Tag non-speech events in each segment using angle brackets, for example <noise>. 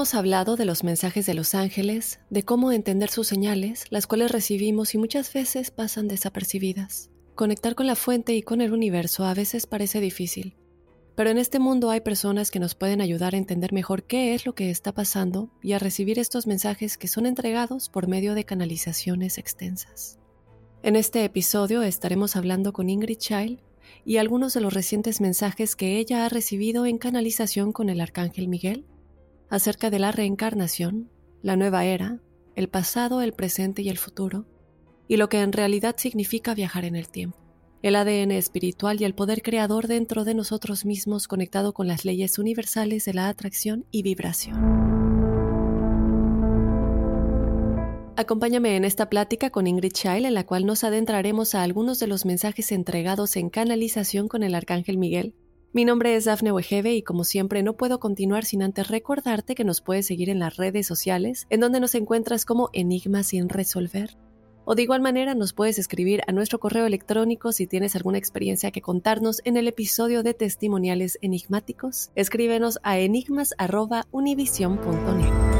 Hemos hablado de los mensajes de los ángeles, de cómo entender sus señales, las cuales recibimos y muchas veces pasan desapercibidas. Conectar con la fuente y con el universo a veces parece difícil, pero en este mundo hay personas que nos pueden ayudar a entender mejor qué es lo que está pasando y a recibir estos mensajes que son entregados por medio de canalizaciones extensas. En este episodio estaremos hablando con Ingrid Child y algunos de los recientes mensajes que ella ha recibido en canalización con el Arcángel Miguel acerca de la reencarnación, la nueva era, el pasado, el presente y el futuro, y lo que en realidad significa viajar en el tiempo, el ADN espiritual y el poder creador dentro de nosotros mismos conectado con las leyes universales de la atracción y vibración. Acompáñame en esta plática con Ingrid Child, en la cual nos adentraremos a algunos de los mensajes entregados en canalización con el Arcángel Miguel, mi nombre es Dafne Wegebe y como siempre no puedo continuar sin antes recordarte que nos puedes seguir en las redes sociales, en donde nos encuentras como Enigma sin resolver. O de igual manera nos puedes escribir a nuestro correo electrónico si tienes alguna experiencia que contarnos en el episodio de testimoniales enigmáticos. Escríbenos a enigmas.univision.net.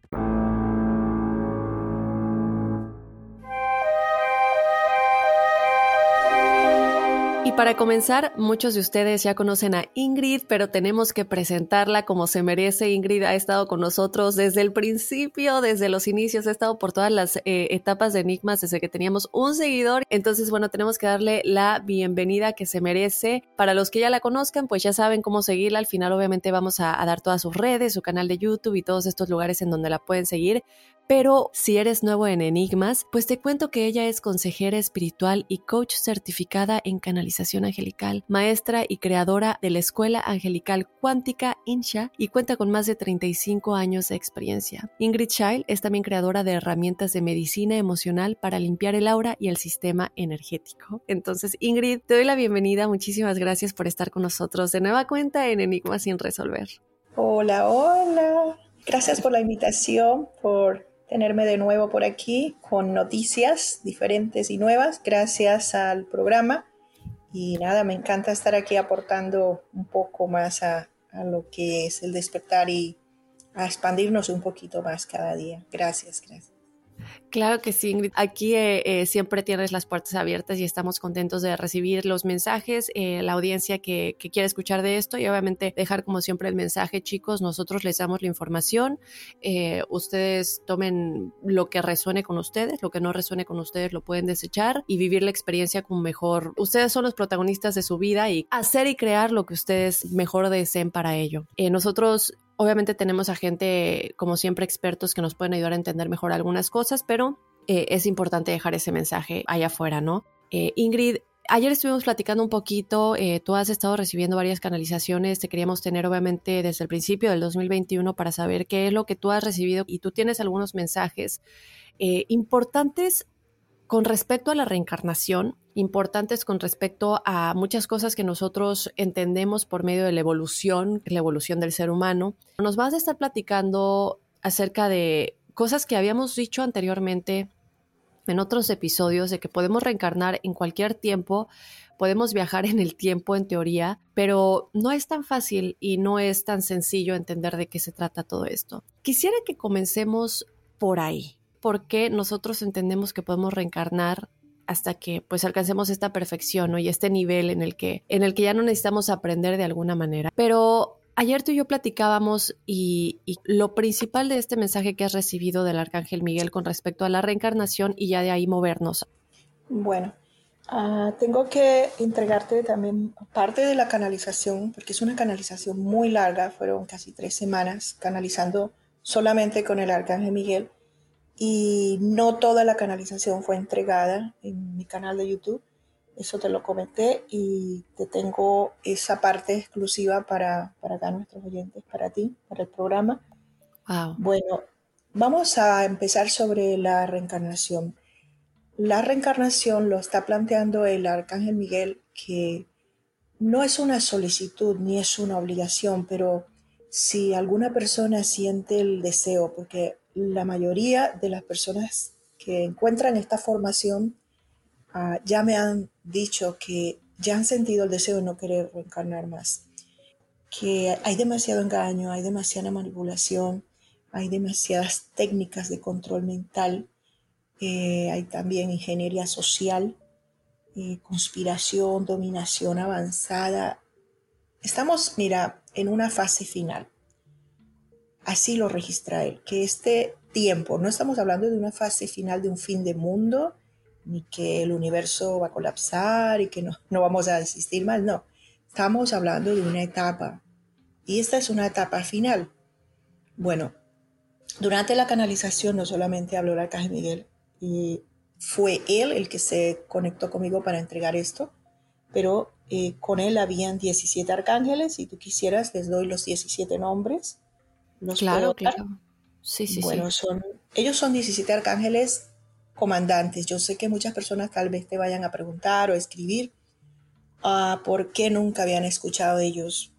Para comenzar, muchos de ustedes ya conocen a Ingrid, pero tenemos que presentarla como se merece. Ingrid ha estado con nosotros desde el principio, desde los inicios, ha estado por todas las eh, etapas de Enigmas desde que teníamos un seguidor. Entonces, bueno, tenemos que darle la bienvenida que se merece. Para los que ya la conozcan, pues ya saben cómo seguirla. Al final, obviamente, vamos a dar todas sus redes, su canal de YouTube y todos estos lugares en donde la pueden seguir. Pero si eres nuevo en Enigmas, pues te cuento que ella es consejera espiritual y coach certificada en canalización angelical, maestra y creadora de la Escuela Angelical Cuántica INSHA y cuenta con más de 35 años de experiencia. Ingrid Child es también creadora de herramientas de medicina emocional para limpiar el aura y el sistema energético. Entonces, Ingrid, te doy la bienvenida. Muchísimas gracias por estar con nosotros de nueva cuenta en Enigmas sin resolver. Hola, hola. Gracias por la invitación, por tenerme de nuevo por aquí con noticias diferentes y nuevas. Gracias al programa. Y nada, me encanta estar aquí aportando un poco más a, a lo que es el despertar y a expandirnos un poquito más cada día. Gracias, gracias. Claro que sí. Aquí eh, eh, siempre tienes las puertas abiertas y estamos contentos de recibir los mensajes, eh, la audiencia que, que, quiere escuchar de esto y obviamente dejar como siempre el mensaje, chicos, nosotros les damos la información, ustedes tomen lo que resuene con ustedes, lo que no resuene con ustedes lo pueden desechar y vivir la experiencia con mejor. Ustedes son los protagonistas de su vida y hacer y crear lo que ustedes mejor deseen para ello. nosotros Obviamente tenemos a gente, como siempre, expertos que nos pueden ayudar a entender mejor algunas cosas, pero eh, es importante dejar ese mensaje allá afuera, ¿no? Eh, Ingrid, ayer estuvimos platicando un poquito, eh, tú has estado recibiendo varias canalizaciones, te queríamos tener obviamente desde el principio del 2021 para saber qué es lo que tú has recibido y tú tienes algunos mensajes importantes con respecto a la reencarnación, importantes con respecto a muchas cosas que nosotros entendemos por medio de la evolución, la evolución del ser humano. Nos vas a estar platicando acerca de cosas que habíamos dicho anteriormente en otros episodios, de que podemos reencarnar en cualquier tiempo, podemos viajar en el tiempo en teoría, pero no es tan fácil y no es tan sencillo entender de qué se trata todo esto. Quisiera que comencemos por ahí por qué nosotros entendemos que podemos reencarnar hasta que pues alcancemos esta perfección y este nivel en el que en el que ya no necesitamos aprender de alguna manera. Pero ayer tú y yo platicábamos y, lo principal de este mensaje que has recibido del arcángel Miguel con respecto a la reencarnación y ya de ahí movernos. Bueno, ah, tengo que entregarte también parte de la canalización porque es una canalización muy larga, fueron casi tres semanas canalizando solamente con el arcángel Miguel y no toda la canalización fue entregada en mi canal de YouTube. Eso te lo comenté y te tengo esa parte exclusiva para, para acá nuestros oyentes, para ti, para el programa. Bueno, vamos a empezar sobre la reencarnación. La reencarnación lo está planteando el Arcángel Miguel que no es una solicitud ni es una obligación, pero si alguna persona siente el deseo, porque la mayoría de las personas que encuentran esta formación ah, ya me han dicho que ya han sentido el deseo de no querer reencarnar más, que hay demasiado engaño, hay demasiada manipulación, hay demasiadas técnicas de control mental, eh, hay también ingeniería social, eh, conspiración, dominación avanzada. Estamos, mira, en una fase final. Así lo registra él, que este tiempo, no estamos hablando de una fase final de un fin de mundo, ni que el universo va a colapsar y que no, no vamos a existir más, no. Estamos hablando de una etapa. Y esta es una etapa final. Bueno, durante la canalización no solamente habló el arcángel Miguel, y fue él el que se conectó conmigo para entregar esto, pero eh, con él habían 17 arcángeles, si tú quisieras les doy los 17 nombres claro, claro. Sí, sí, bueno, son, ellos son 17 arcángeles comandantes. Yo sé que muchas personas tal vez te vayan a preguntar o escribir uh, por qué nunca habían escuchado de ellos.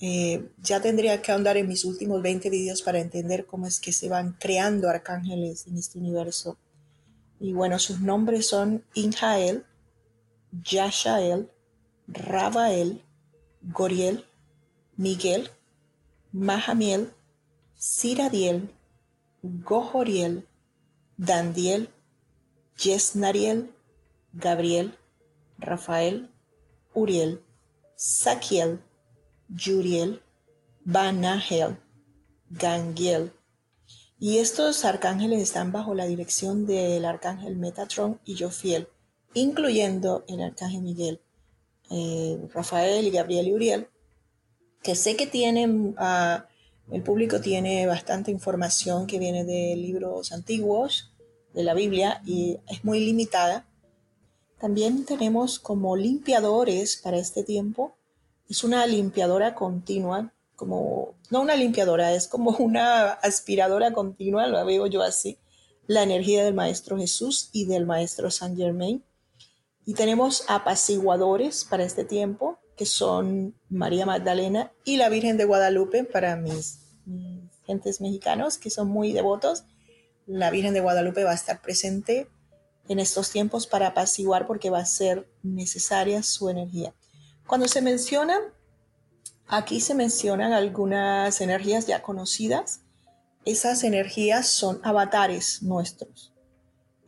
Eh, ya tendría que andar en mis últimos 20 vídeos para entender cómo es que se van creando arcángeles en este universo. Y bueno, sus nombres son Injael, Yashael, Rabael, Goriel, Miguel, Mahamiel, Siradiel, Gohoriel, Dandiel, Yesnariel, Gabriel, Rafael, Uriel, Saquiel, Yuriel, Banahel, Gangiel. Y estos arcángeles están bajo la dirección del arcángel Metatron y Jofiel, incluyendo el arcángel Miguel, eh, Rafael, Gabriel y Uriel, que sé que tienen uh, el público tiene bastante información que viene de libros antiguos, de la Biblia, y es muy limitada. También tenemos como limpiadores para este tiempo. Es una limpiadora continua, como, no una limpiadora, es como una aspiradora continua, lo veo yo así, la energía del Maestro Jesús y del Maestro Saint Germain. Y tenemos apaciguadores para este tiempo, que son María Magdalena y la Virgen de Guadalupe para mis, gentes mexicanos que son muy devotos, la Virgen de Guadalupe va a estar presente en estos tiempos para apaciguar porque va a ser necesaria su energía. Cuando se mencionan, aquí se mencionan algunas energías ya conocidas. Esas energías son avatares nuestros.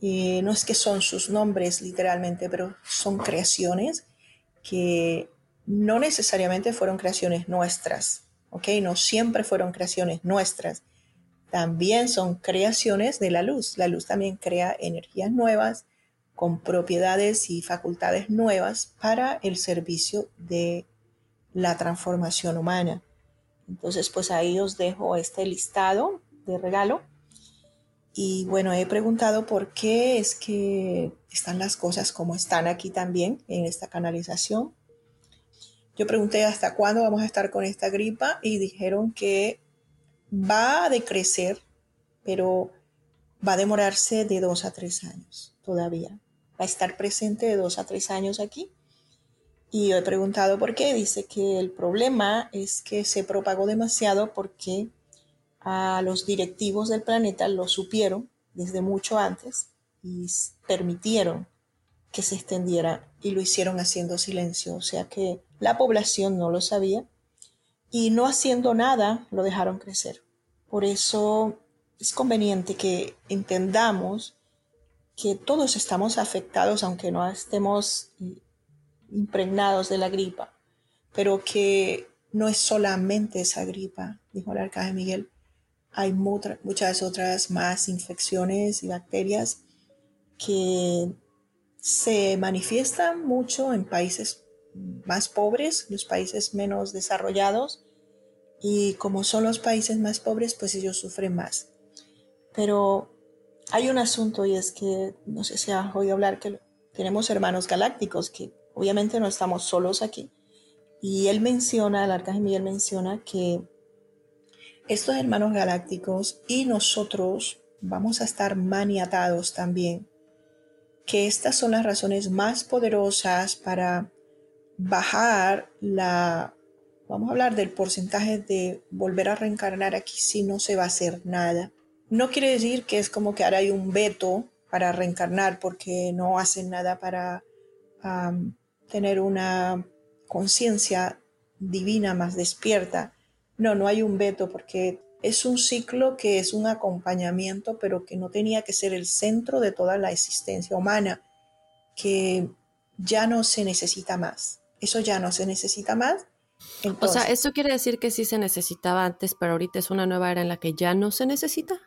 Eh, no es que son sus nombres literalmente, pero son creaciones que no necesariamente fueron creaciones nuestras, ¿ok? No siempre fueron creaciones nuestras. También son creaciones de la luz. La luz también crea energías nuevas con propiedades y facultades nuevas para el servicio de la transformación humana. Entonces, pues ahí os dejo este listado de regalo y bueno, he preguntado por qué es que están las cosas como están aquí también en esta canalización. Yo pregunté hasta cuándo vamos a estar con esta gripa y dijeron que va a decrecer, pero va a demorarse de dos a tres años todavía. Va a estar presente de dos a tres años aquí. Y yo he preguntado por qué. Dice que el problema es que se propagó demasiado porque a los directivos del planeta lo supieron desde mucho antes y permitieron que se extendiera y lo hicieron haciendo silencio. O sea que la población no lo sabía y no haciendo nada lo dejaron crecer. Por eso es conveniente que entendamos que todos estamos afectados, aunque no estemos impregnados de la gripa, pero que no es solamente esa gripa, dijo el arcángel Miguel, hay muchas otras más infecciones y bacterias que se manifiestan mucho en países más pobres, los países menos desarrollados, y como son los países más pobres, pues ellos sufren más. Pero hay un asunto y es que, no sé si has oído hablar, que tenemos hermanos galácticos, que obviamente no estamos solos aquí. Y él menciona, el arcángel Miguel menciona que estos hermanos galácticos y nosotros vamos a estar maniatados también, que estas son las razones más poderosas para bajar la, vamos a hablar del porcentaje de volver a reencarnar aquí si no se va a hacer nada. No quiere decir que es como que ahora hay un veto para reencarnar porque no hacen nada para tener una conciencia divina más despierta no, no hay un veto porque es un ciclo que es un acompañamiento, pero que no tenía que ser el centro de toda la existencia humana, que ya no se necesita más. Eso ya no se necesita más. o sea, ¿eso quiere decir que sí se necesitaba antes, pero ahorita es una nueva era en la que ya no se necesita?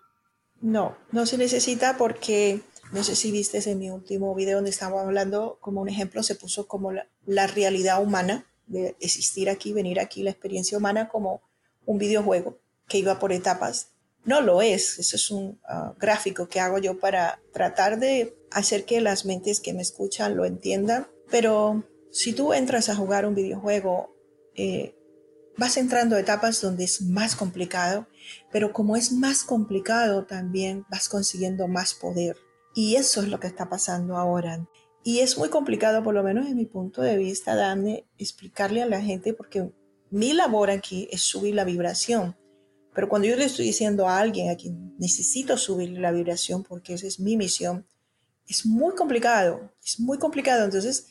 No, no se necesita porque, no sé si viste en mi último video donde estábamos hablando, como un ejemplo, se puso como la realidad humana de existir aquí, venir aquí, la experiencia humana como un videojuego que iba por etapas. No lo es, eso es un ah, gráfico que hago yo para tratar de hacer que las mentes que me escuchan lo entiendan. Pero si tú entras a jugar un videojuego, eh, vas entrando a etapas donde es más complicado, pero como es más complicado también vas consiguiendo más poder. Y eso es lo que está pasando ahora. Y es muy complicado, por lo menos en mi punto de vista, darme, explicarle a la gente, porque mi labor aquí es subir la vibración. Pero cuando yo le estoy diciendo a alguien a quien necesito subir la vibración porque esa es mi misión, es muy complicado, es muy complicado. Entonces,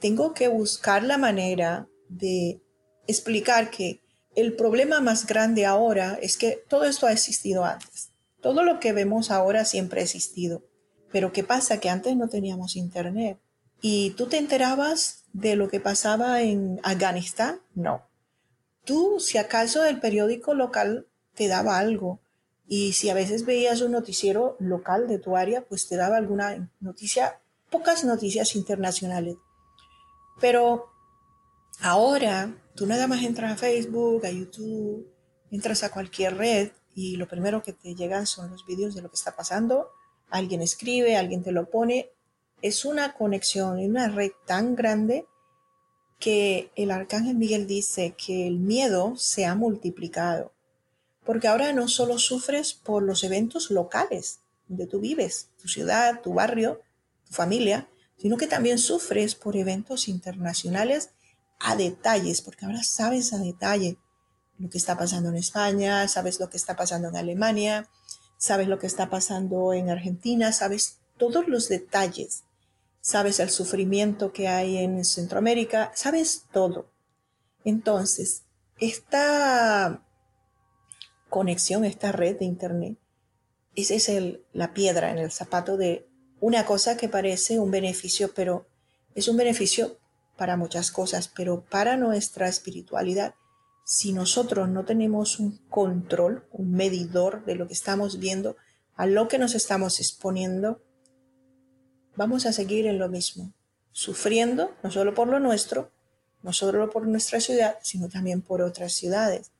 tengo que buscar la manera de explicar que el problema más grande ahora es que todo esto ha existido antes. Todo lo que vemos ahora siempre ha existido. Pero ¿qué pasa? Que antes no teníamos internet. ¿Y tú te enterabas de lo que pasaba en Afganistán? No. Tú, si acaso el periódico local te daba algo, y si a veces veías un noticiero local de tu área, pues te daba alguna noticia, pocas noticias internacionales. Pero ahora tú nada más entras a Facebook, a YouTube, entras a cualquier red y lo primero que te llegan son los vídeos de lo que está pasando. Alguien escribe, alguien te lo pone. Es una conexión y una red tan grande que el arcángel Miguel dice que el miedo se ha multiplicado, porque ahora no solo sufres por los eventos locales donde tú vives, tu ciudad, tu barrio, tu familia, sino que también sufres por eventos internacionales a detalles, porque ahora sabes a detalle lo que está pasando en España, sabes lo que está pasando en Alemania, sabes lo que está pasando en Argentina, sabes todos los detalles, sabes el sufrimiento que hay en Centroamérica, sabes todo. Entonces, esta conexión, esta red de Internet, esa es el, la piedra en el zapato de una cosa que parece un beneficio, pero es un beneficio para muchas cosas, pero para nuestra espiritualidad, si nosotros no tenemos un control, un medidor de lo que estamos viendo, a lo que nos estamos exponiendo, vamos a seguir en lo mismo, sufriendo no solo por lo nuestro, no solo por nuestra ciudad, sino también por otras ciudades.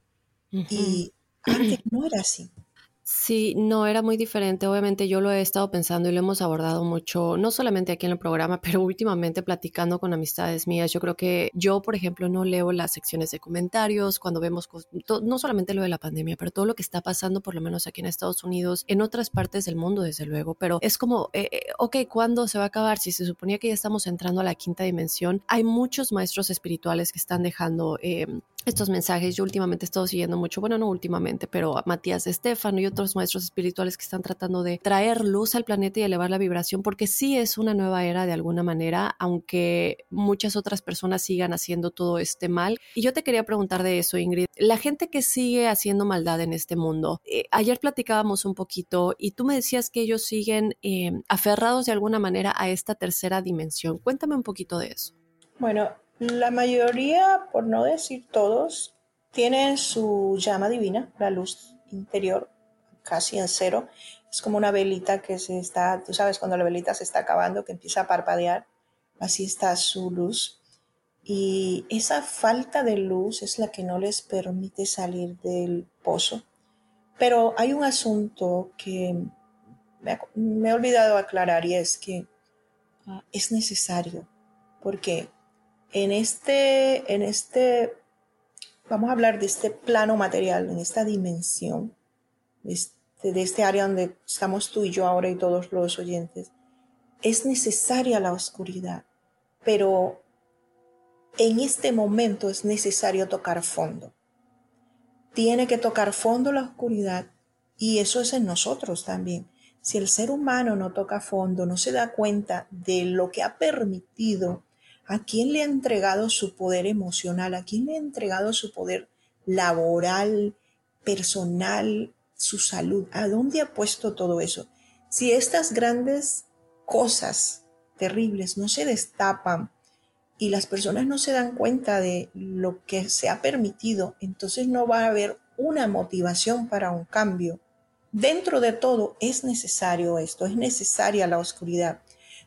Y antes no era así. Sí, no, era muy diferente. Obviamente yo lo he estado pensando y lo hemos abordado mucho, no solamente aquí en el programa, <laughs> pero últimamente platicando con amistades mías. Yo creo que yo, por ejemplo, no leo las secciones de comentarios cuando vemos, no solamente lo de la pandemia, pero todo lo que está pasando, por lo menos aquí en Estados Unidos, en otras partes del mundo, desde luego. Pero es como, eh, eh, ok, ¿cuándo se va a acabar? Si se suponía que ya estamos entrando a la quinta dimensión, hay muchos maestros espirituales que están dejando... Eh, estos mensajes. Yo últimamente he estado siguiendo mucho, bueno, no últimamente, pero a Matías Estefano y otros maestros espirituales que están tratando de traer luz al planeta y elevar la vibración, porque sí es una nueva era de alguna manera, aunque muchas otras personas sigan haciendo todo este mal. Y yo te quería preguntar de eso, Ingrid. La gente que sigue haciendo maldad en este mundo, eh, ayer platicábamos un poquito y tú me decías que ellos siguen eh, aferrados de alguna manera a esta tercera dimensión. Cuéntame un poquito de eso. Bueno, la mayoría, por no decir todos, tienen su llama divina, la luz interior, casi en cero. Es como una velita que se está, tú sabes, cuando la velita se está acabando, que empieza a parpadear, así está su luz. Y esa falta de luz es la que no les permite salir del pozo. Pero hay un asunto que me, he olvidado aclarar y es que ah, es necesario, porque en este, en este, vamos a hablar de este plano material, en esta dimensión, este, de este área donde estamos tú y yo ahora y todos los oyentes, es necesaria la oscuridad, pero en este momento es necesario tocar fondo. Tiene que tocar fondo la oscuridad y eso es en nosotros también. Si el ser humano no toca fondo, no se da cuenta de lo que ha permitido ¿A quién le ha entregado su poder emocional? ¿A quién le ha entregado su poder laboral, personal, su salud? ¿A dónde ha puesto todo eso? Si estas grandes cosas terribles no se destapan y las personas no se dan cuenta de lo que se ha permitido, entonces no va a haber una motivación para un cambio. Dentro de todo es necesario esto, es necesaria la oscuridad,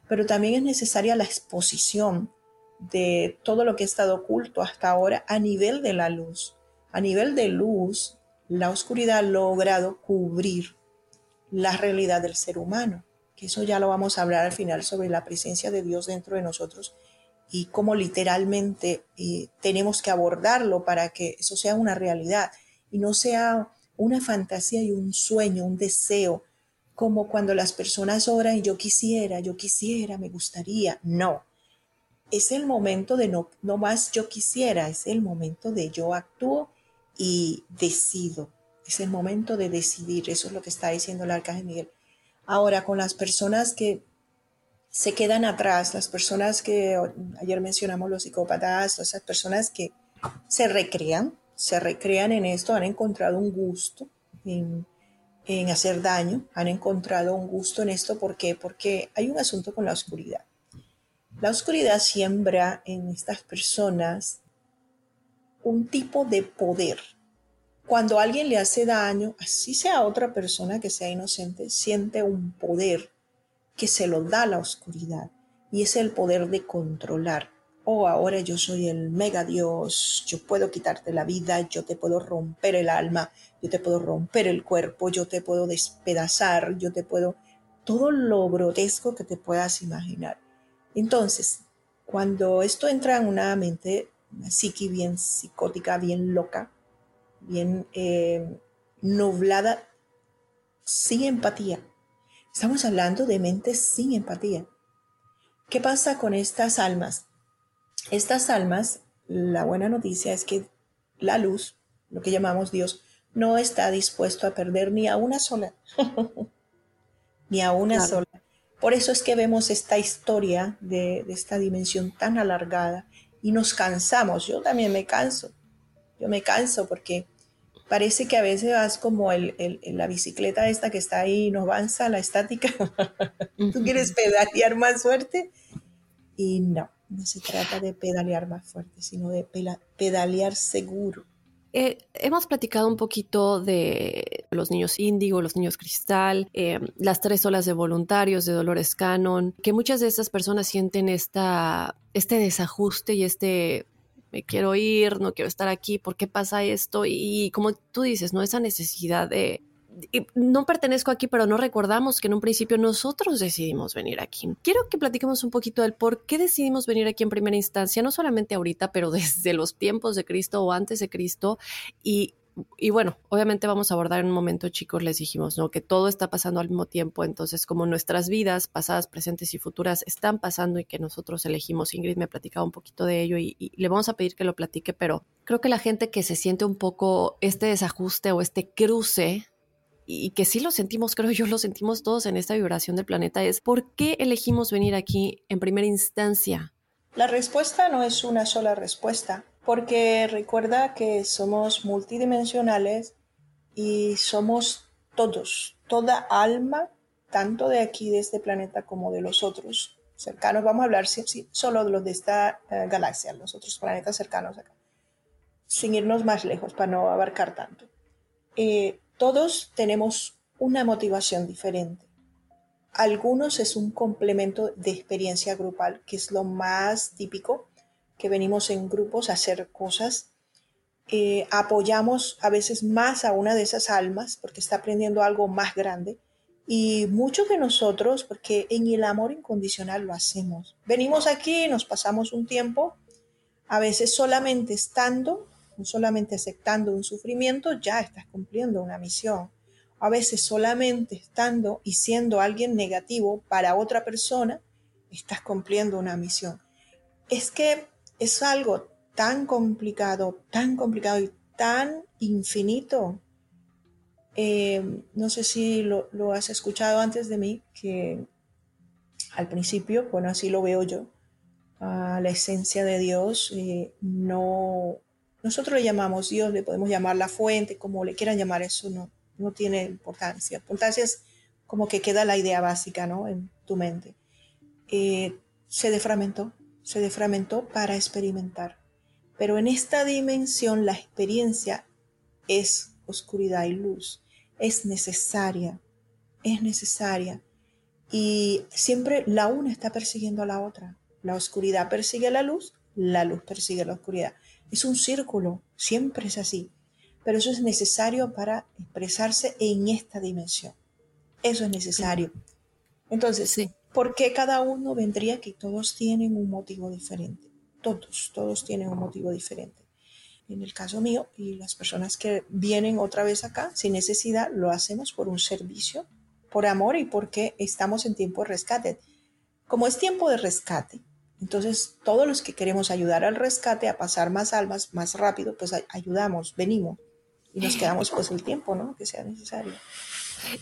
pero también es necesaria la exposición de todo lo que ha estado oculto hasta ahora a nivel de la luz. A nivel de luz, la oscuridad ha logrado cubrir la realidad del ser humano, que eso ya lo vamos a hablar al final sobre la presencia de Dios dentro de nosotros y cómo literalmente eh, tenemos que abordarlo para que eso sea una realidad y no sea una fantasía y un sueño, un deseo, como cuando las personas oran, yo quisiera, yo quisiera, me gustaría. No, es el momento de no, no más yo quisiera, es el momento de yo actúo y decido. Es el momento de decidir, eso es lo que está diciendo el arcángel Miguel. Ahora, con las personas que se quedan atrás, las personas que ayer mencionamos los psicópatas, esas personas que se recrean, se recrean en esto, han encontrado un gusto en, en hacer daño, han encontrado un gusto en esto, ¿por qué? Porque hay un asunto con la oscuridad. La oscuridad siembra en estas personas un tipo de poder. Cuando alguien le hace daño, así sea otra persona que sea inocente, siente un poder que se lo da la oscuridad y es el poder de controlar. Oh, ahora yo soy el mega Dios, yo puedo quitarte la vida, yo te puedo romper el alma, yo te puedo romper el cuerpo, yo te puedo despedazar, yo te puedo... Todo lo grotesco que te puedas imaginar. Entonces, cuando esto entra en una mente, una psiqui bien psicótica, bien loca, bien eh, nublada, sin empatía. Estamos hablando de mentes sin empatía. ¿Qué pasa con estas almas? Estas almas, la buena noticia es que la luz lo que llamamos Dios, no está dispuesto a perder ni a una sola, <laughs> ni a una sola. Por eso es que vemos esta historia de, esta dimensión tan alargada y nos cansamos. Yo también me canso. Yo me canso porque parece que a veces vas como el, la bicicleta esta que está ahí y no avanza, la estática. <laughs> Tú quieres pedalear más fuerte y no, no se trata de pedalear más fuerte, sino de pedalear seguro. Eh, hemos platicado un poquito de los niños índigo, los niños cristal, eh, las tres olas de voluntarios de Dolores Cannon, que muchas de estas personas sienten esta, este desajuste y este me quiero ir, no quiero estar aquí, ¿por qué pasa esto? Y, como tú dices, ¿no? Esa necesidad de, no pertenezco aquí, pero no recordamos que en un principio nosotros decidimos venir aquí. Quiero que platiquemos un poquito del por qué decidimos venir aquí en primera instancia, no solamente ahorita, <laughs> pero desde los tiempos de Cristo o antes de Cristo y y bueno, obviamente vamos a abordar en un momento, chicos, les dijimos, ¿no? Que todo está pasando al mismo tiempo, entonces como nuestras vidas, pasadas, presentes y futuras, están pasando y que nosotros elegimos, Ingrid me platicaba un poquito de ello y, y, le vamos a pedir que lo platique, pero creo que la gente que se siente un poco este desajuste o este cruce y que sí lo sentimos, creo yo lo sentimos todos en esta vibración del planeta, es ¿por qué elegimos venir aquí en primera instancia? La respuesta no es una sola respuesta, porque recuerda que somos multidimensionales y somos todos, toda alma, tanto de aquí, de este planeta, como de los otros cercanos. Vamos a hablar solo de los de esta eh, galaxia, los otros planetas cercanos acá, sin irnos más lejos para no abarcar tanto. Eh, todos tenemos una motivación diferente. Algunos es un complemento de experiencia grupal, que es lo más típico, que venimos en grupos a hacer cosas. Eh, apoyamos a veces más a una de esas almas porque está aprendiendo algo más grande. Y muchos de nosotros, porque en el amor incondicional lo hacemos. Venimos aquí, nos pasamos un tiempo, a veces solamente estando solamente aceptando un sufrimiento, ya estás cumpliendo una misión. A veces solamente estando y siendo alguien negativo para otra persona, estás cumpliendo una misión. Es que es algo tan complicado, tan complicado y tan infinito. Eh, no sé si lo, has escuchado antes de mí, que al principio, bueno, así lo veo yo, la esencia de Dios eh, no, nosotros le llamamos Dios, le podemos llamar la fuente, como le quieran llamar, eso no, no tiene importancia. Importancia es como que queda la idea básica ¿no? en tu mente. Eh, se defragmentó, se defragmentó para experimentar. Pero en esta dimensión la experiencia es oscuridad y luz, es necesaria, es necesaria. Y siempre la una está persiguiendo a la otra. La oscuridad persigue la luz, la luz persigue la oscuridad. Es un círculo, siempre es así, pero eso es necesario para expresarse en esta dimensión. Eso es necesario. Entonces, ¿por qué cada uno vendría que todos tienen un motivo diferente? Todos, todos tienen un motivo diferente. En el caso mío y las personas que vienen otra vez acá sin necesidad, lo hacemos por un servicio, por amor y porque estamos en tiempo de rescate. Como es tiempo de rescate, entonces, todos los que queremos ayudar al rescate, a pasar más almas más rápido, pues ayudamos, venimos y nos quedamos pues el tiempo, ¿no? Que sea necesario.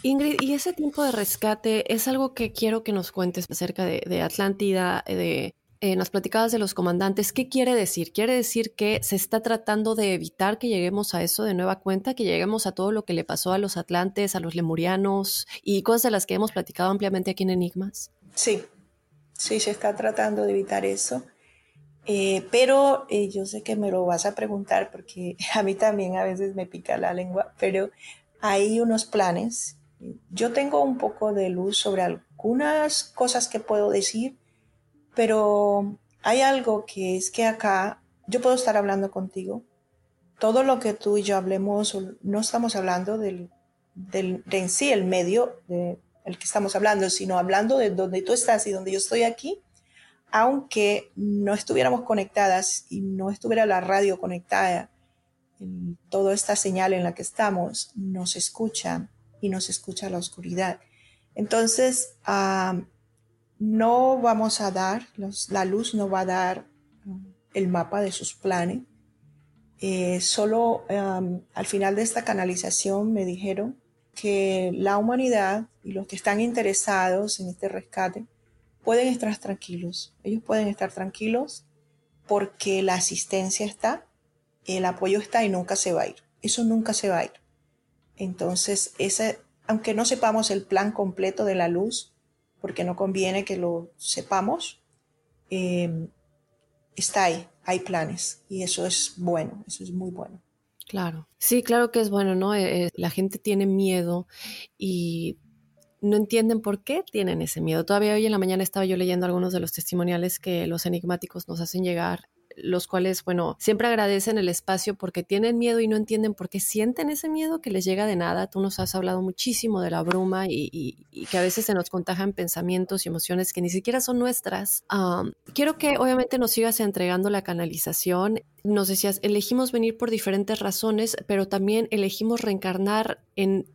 Ingrid, y ese tiempo de rescate es algo que quiero que nos cuentes acerca de, Atlántida, de, eh, nos platicabas de los comandantes. ¿Qué quiere decir? ¿Quiere decir que se está tratando de evitar que lleguemos a eso de nueva cuenta, que lleguemos a todo lo que le pasó a los atlantes, a los lemurianos y cosas de las que hemos platicado ampliamente aquí en Enigmas? Sí, Sí, se está tratando de evitar eso. Eh, pero eh, yo sé que me lo vas a preguntar porque <laughs> a mí también a veces me pica la lengua, pero hay unos planes. Yo tengo un poco de luz sobre algunas cosas que puedo decir, pero hay algo que es que acá yo puedo estar hablando contigo. Todo lo que tú y yo hablemos, no estamos hablando del, del, de en sí el medio de, el que estamos hablando, sino hablando de donde tú estás y donde yo estoy aquí, aunque no estuviéramos conectadas y no estuviera la radio conectada, en toda esta señal en la que estamos, nos escucha y nos escucha la oscuridad. Entonces, no vamos a dar, la luz no va a dar um, el mapa de sus planes. Eh, solo al final de esta canalización me dijeron que la humanidad y los que están interesados en este rescate pueden estar tranquilos. Ellos pueden estar tranquilos porque la asistencia está, el apoyo está y nunca se va a ir. Eso nunca se va a ir. Entonces, ese, aunque no sepamos el plan completo de la luz, porque no conviene que lo sepamos, eh, está ahí, hay planes y eso es bueno, eso es muy bueno. Claro, sí, claro que es bueno, ¿no? Eh, eh, la gente tiene miedo y no entienden por qué tienen ese miedo. Todavía hoy en la mañana estaba yo leyendo algunos de los testimoniales que los enigmáticos nos hacen llegar los cuales, bueno, siempre agradecen el espacio porque tienen miedo y no entienden por qué sienten ese miedo que les llega de nada. Tú nos has hablado muchísimo de la bruma y, que a veces se nos contagian pensamientos y emociones que ni siquiera son nuestras. quiero que obviamente nos sigas entregando la canalización. Nos decías, elegimos venir por diferentes razones, pero también elegimos reencarnar en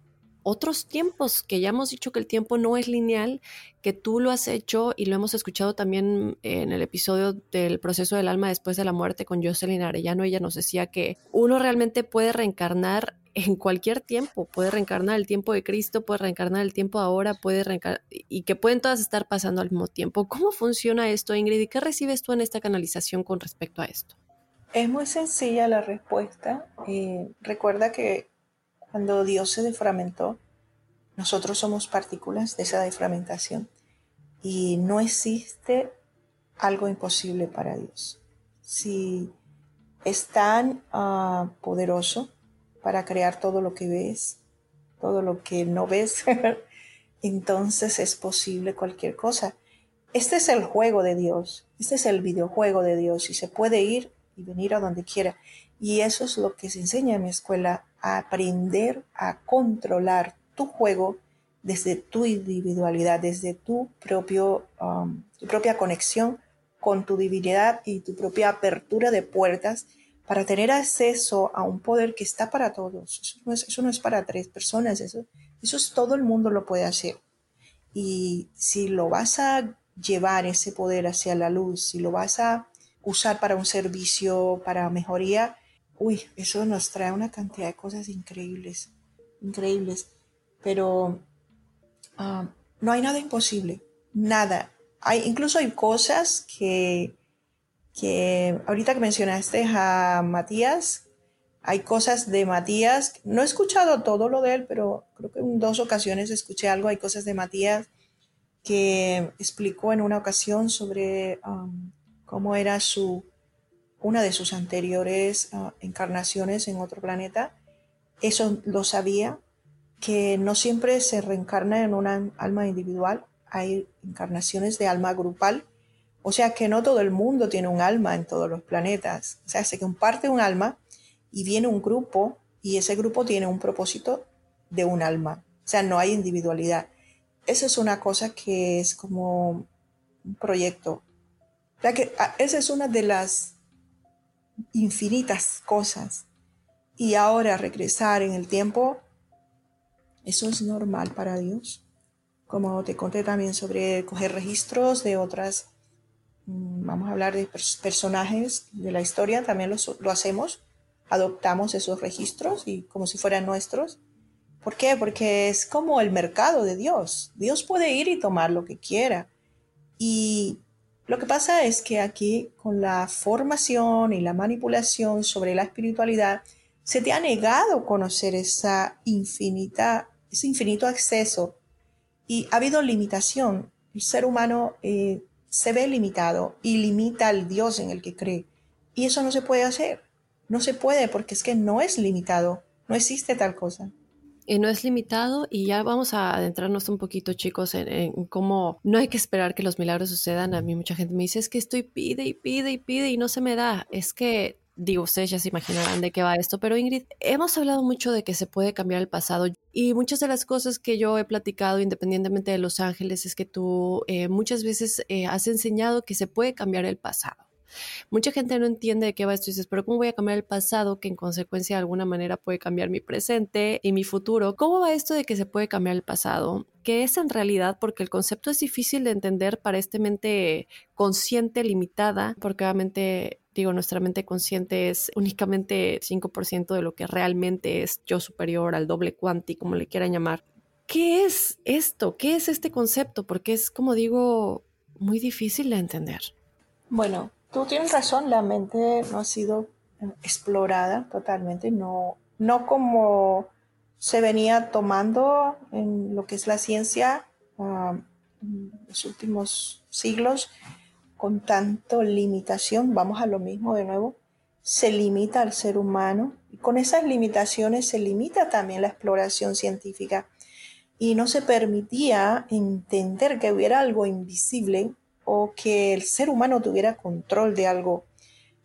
otros tiempos, que ya hemos dicho que el tiempo no es lineal, que tú lo has hecho y lo hemos escuchado también en el episodio del proceso del alma después de la muerte con Jocelyn Arellano. Ella nos decía que uno realmente puede reencarnar <laughs> en cualquier tiempo, puede reencarnar el tiempo de Cristo, puede reencarnar el tiempo ahora, puede reencarnar y que pueden todas estar pasando al mismo tiempo. ¿Cómo funciona esto, Ingrid? ¿Y qué recibes tú en esta canalización con respecto a esto? Es muy sencilla la respuesta. Eh, recuerda que cuando Dios se defragmentó, nosotros somos partículas de esa defragmentación y no existe algo imposible para Dios. Si es tan ah, poderoso para crear todo lo que ves, todo lo que no ves, <laughs> entonces es posible cualquier cosa. Este es el juego de Dios, este es el videojuego de Dios y se puede ir y venir a donde quiera. Y eso es lo que se enseña en mi escuela, a aprender a controlar tu juego desde tu individualidad, desde tu, propio, um, tu propia conexión con tu divinidad y tu propia apertura de puertas para tener acceso a un poder que está para todos. Eso no es, eso no es para tres personas, eso, eso es todo el mundo lo puede hacer. Y si lo vas a llevar ese poder hacia la luz, si lo vas a usar para un servicio, para mejoría, uy, eso nos trae una cantidad de cosas increíbles, increíbles. Pero ah, no hay nada imposible, nada. Hay, incluso hay cosas que, que, ahorita que mencionaste a Matías, hay cosas de Matías, no he escuchado todo lo de él, pero creo que en dos ocasiones escuché algo, hay cosas de Matías que explicó en una ocasión sobre um, cómo era su, una de sus anteriores ah, encarnaciones en otro planeta. Eso lo sabía, que no siempre se reencarna en una alma individual, hay encarnaciones de alma grupal, o sea que no todo el mundo tiene un alma en todos los planetas, o sea, se comparte un alma y viene un grupo y ese grupo tiene un propósito de un alma, o sea, no hay individualidad. Esa es una cosa que es como un proyecto. Sea ah, esa es una de las infinitas cosas. Y ahora regresar en el tiempo, eso es normal para Dios. Como te conté también sobre coger registros de otras, mm, vamos a hablar de personajes de la historia, también lo, hacemos, adoptamos esos registros y como si fueran nuestros. ¿Por qué? Porque es como el mercado de Dios. Dios puede ir y tomar lo que quiera. Y lo que pasa es que aquí con la formación y la manipulación sobre la espiritualidad, se te ha negado conocer esa infinita, ese infinito acceso y ha habido limitación. El ser humano eh, se ve limitado y limita al Dios en el que cree. Y eso no se puede hacer. No se puede porque es que no es limitado. No existe tal cosa y no es limitado y ya vamos a adentrarnos un poquito chicos en, cómo no hay que esperar que los milagros sucedan. A mí mucha gente me dice es que estoy pide y pide y pide y no se me da. Es que digo, ustedes ya se imaginarán de qué va esto, pero Ingrid, hemos hablado mucho de que se puede cambiar el pasado y muchas de las cosas que yo he platicado independientemente de Los Ángeles es que tú eh, muchas veces eh, has enseñado que se puede cambiar el pasado. Mucha gente no entiende de qué va esto y dices, pero ¿cómo voy a cambiar el pasado que en consecuencia de alguna manera puede cambiar mi presente y mi futuro? ¿Cómo va esto de que se puede cambiar el pasado? ¿Qué es en realidad? Porque el concepto es difícil de entender para esta mente consciente, limitada, porque obviamente digo, nuestra mente consciente es únicamente 5% de lo que realmente es yo superior al doble cuanti, como le quieran llamar. ¿Qué es esto? ¿Qué es este concepto? Porque es, como digo, muy difícil de entender. Bueno, tú tienes razón, la mente no ha sido explorada totalmente, no, no como se venía tomando en lo que es la ciencia ah, los últimos siglos, con tanto limitación, vamos a lo mismo de nuevo, se limita al ser humano y con esas limitaciones se limita también la exploración científica. Y no se permitía entender que hubiera algo invisible o que el ser humano tuviera control de algo.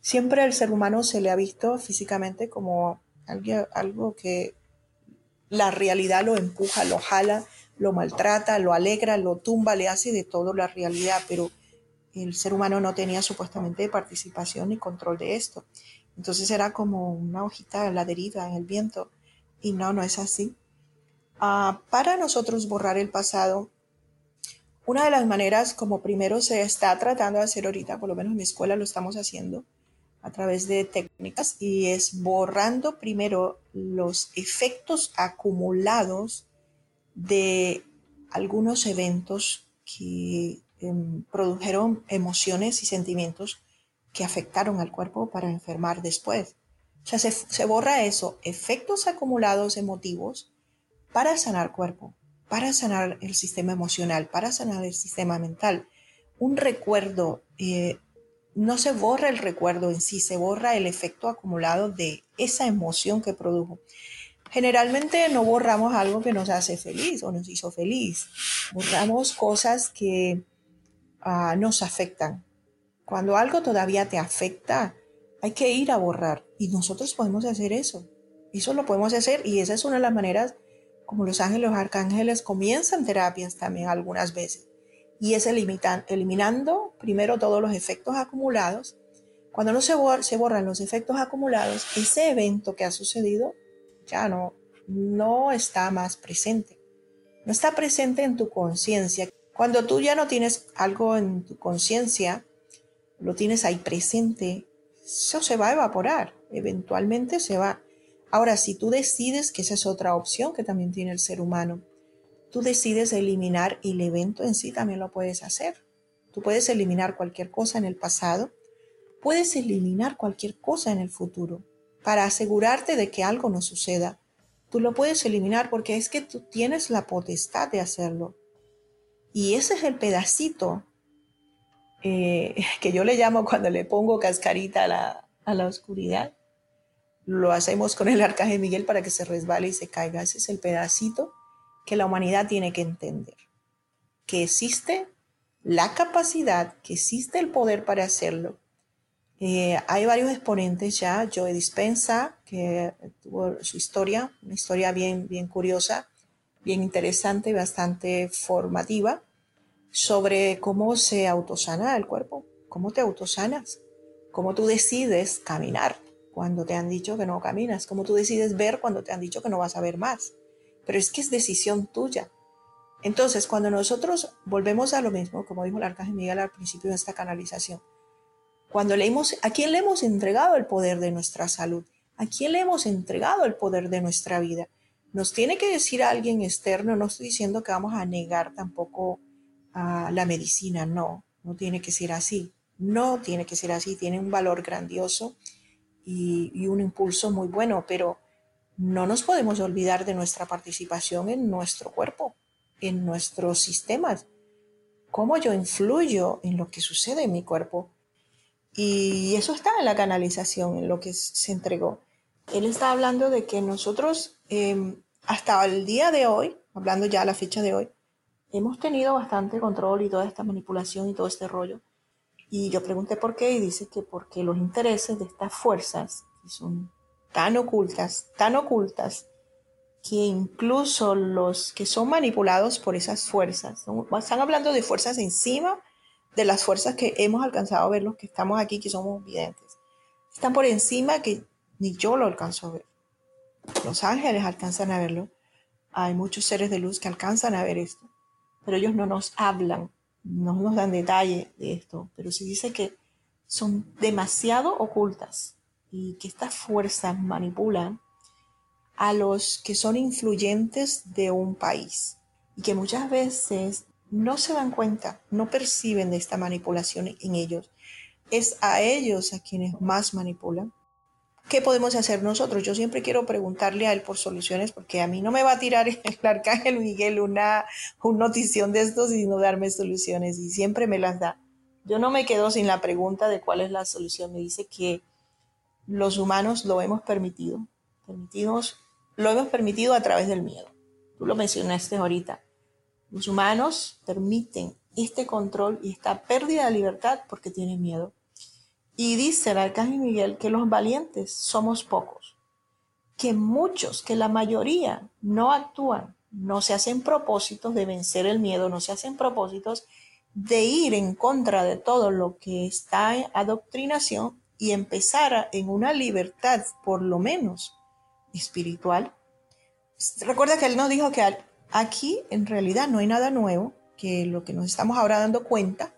Siempre el ser humano se le ha visto físicamente como algo, que la realidad lo empuja, lo jala, lo maltrata, lo alegra, lo tumba, le hace de todo la realidad, pero el ser humano no tenía supuestamente participación ni control de esto. Entonces era como una hojita la deriva en el viento. Y no, no es así. Ah, para nosotros borrar el pasado, una de las maneras como primero se está tratando de hacer ahorita, por lo menos en mi escuela lo estamos haciendo a través de técnicas, y es borrando primero los efectos acumulados de algunos eventos que Em, produjeron emociones y sentimientos que afectaron al cuerpo para enfermar después. O sea, se, borra eso, efectos acumulados emotivos para sanar cuerpo, para sanar el sistema emocional, para sanar el sistema mental. Un recuerdo, eh, no se borra el recuerdo en sí, se borra el efecto acumulado de esa emoción que produjo. Generalmente no borramos algo que nos hace feliz o nos hizo feliz. Borramos cosas que Ah, nos afectan. Cuando algo todavía te afecta, hay que ir a borrar y nosotros podemos hacer eso. Eso lo podemos hacer y esa es una de las maneras como los ángeles, los arcángeles comienzan terapias también algunas veces. Y es eliminando primero todos los efectos acumulados. Cuando no se, se borran los efectos acumulados, ese evento que ha sucedido ya no, no está más presente. No está presente en tu conciencia. Cuando tú ya no tienes algo en tu conciencia, lo tienes ahí presente, eso se va a evaporar, eventualmente se va. Ahora, si tú decides que esa es otra opción que también tiene el ser humano, tú decides eliminar el evento en sí, también lo puedes hacer. Tú puedes eliminar cualquier cosa en el pasado, puedes eliminar cualquier cosa en el futuro para asegurarte de que algo no suceda. Tú lo puedes eliminar porque es que tú tienes la potestad de hacerlo. Y ese es el pedacito eh, <laughs> que yo le llamo cuando le pongo cascarita a la, a la oscuridad. Lo hacemos con el arcángel Miguel para que se resbale y se caiga. Ese es el pedacito que la humanidad tiene que entender. Que existe la capacidad, que existe el poder para hacerlo. Eh, hay varios exponentes ya. Joe Dispensa, que tuvo su historia, una historia bien, bien curiosa, bien interesante bastante formativa sobre cómo se autosana el cuerpo, cómo te autosanas, cómo tú decides caminar cuando te han dicho que no caminas, cómo tú decides ver cuando te han dicho que no vas a ver más. Pero es que es decisión tuya. Entonces, cuando nosotros volvemos a lo mismo, como dijo el arcángel Miguel al principio de esta canalización, cuando leímos, ¿a quién le hemos entregado el poder de nuestra salud? ¿A quién le hemos entregado el poder de nuestra vida? Nos tiene que decir alguien externo, no estoy diciendo que vamos a negar tampoco la medicina. No, no tiene que ser así. No tiene que ser así. Tiene un valor grandioso y, un impulso muy bueno, pero no nos podemos olvidar de nuestra participación en nuestro cuerpo, en nuestros sistemas. Cómo yo influyo en lo que sucede en mi cuerpo. Y eso está en la canalización, en lo que se entregó. Él está hablando de que nosotros, em, hasta el día de hoy, hablando ya a la fecha de hoy, hemos tenido bastante control y toda esta manipulación y todo este rollo. Y yo pregunté por qué y dice que porque los intereses de estas fuerzas, son tan ocultas, tan ocultas, que incluso los que son manipulados por esas fuerzas, están hablando de fuerzas encima de las fuerzas que hemos alcanzado a ver los que estamos aquí, que somos videntes. Están por encima que ni yo lo alcanzo a ver. Los ángeles alcanzan a verlo. Hay muchos seres de luz que alcanzan a ver esto pero ellos no nos hablan, no nos dan detalle de esto, pero se dice que son demasiado ocultas y que estas fuerzas manipulan a los que son influyentes de un país y que muchas veces no se dan cuenta, no perciben de esta manipulación en ellos. Es a ellos a quienes más manipulan. ¿Qué podemos hacer nosotros? Yo siempre quiero preguntarle a él por soluciones porque a mí no me va a tirar el <laughs> arcángel Miguel una, una notición de estos y no darme soluciones y siempre me las da. Yo no me quedo sin la pregunta de cuál es la solución. Me dice que los humanos lo hemos permitido, permitimos, lo hemos permitido a través del miedo. Tú lo mencionaste ahorita. Los humanos permiten este control y esta pérdida de libertad porque tienen miedo. Y dice el arcángel Miguel que los valientes somos pocos, que muchos, que la mayoría no actúan, no se hacen propósitos de vencer el miedo, no se hacen propósitos de ir en contra de todo lo que está en adoctrinación y empezar en una libertad, por lo menos espiritual. Recuerda que él nos dijo que aquí en realidad no hay nada nuevo, que lo que nos estamos ahora dando cuenta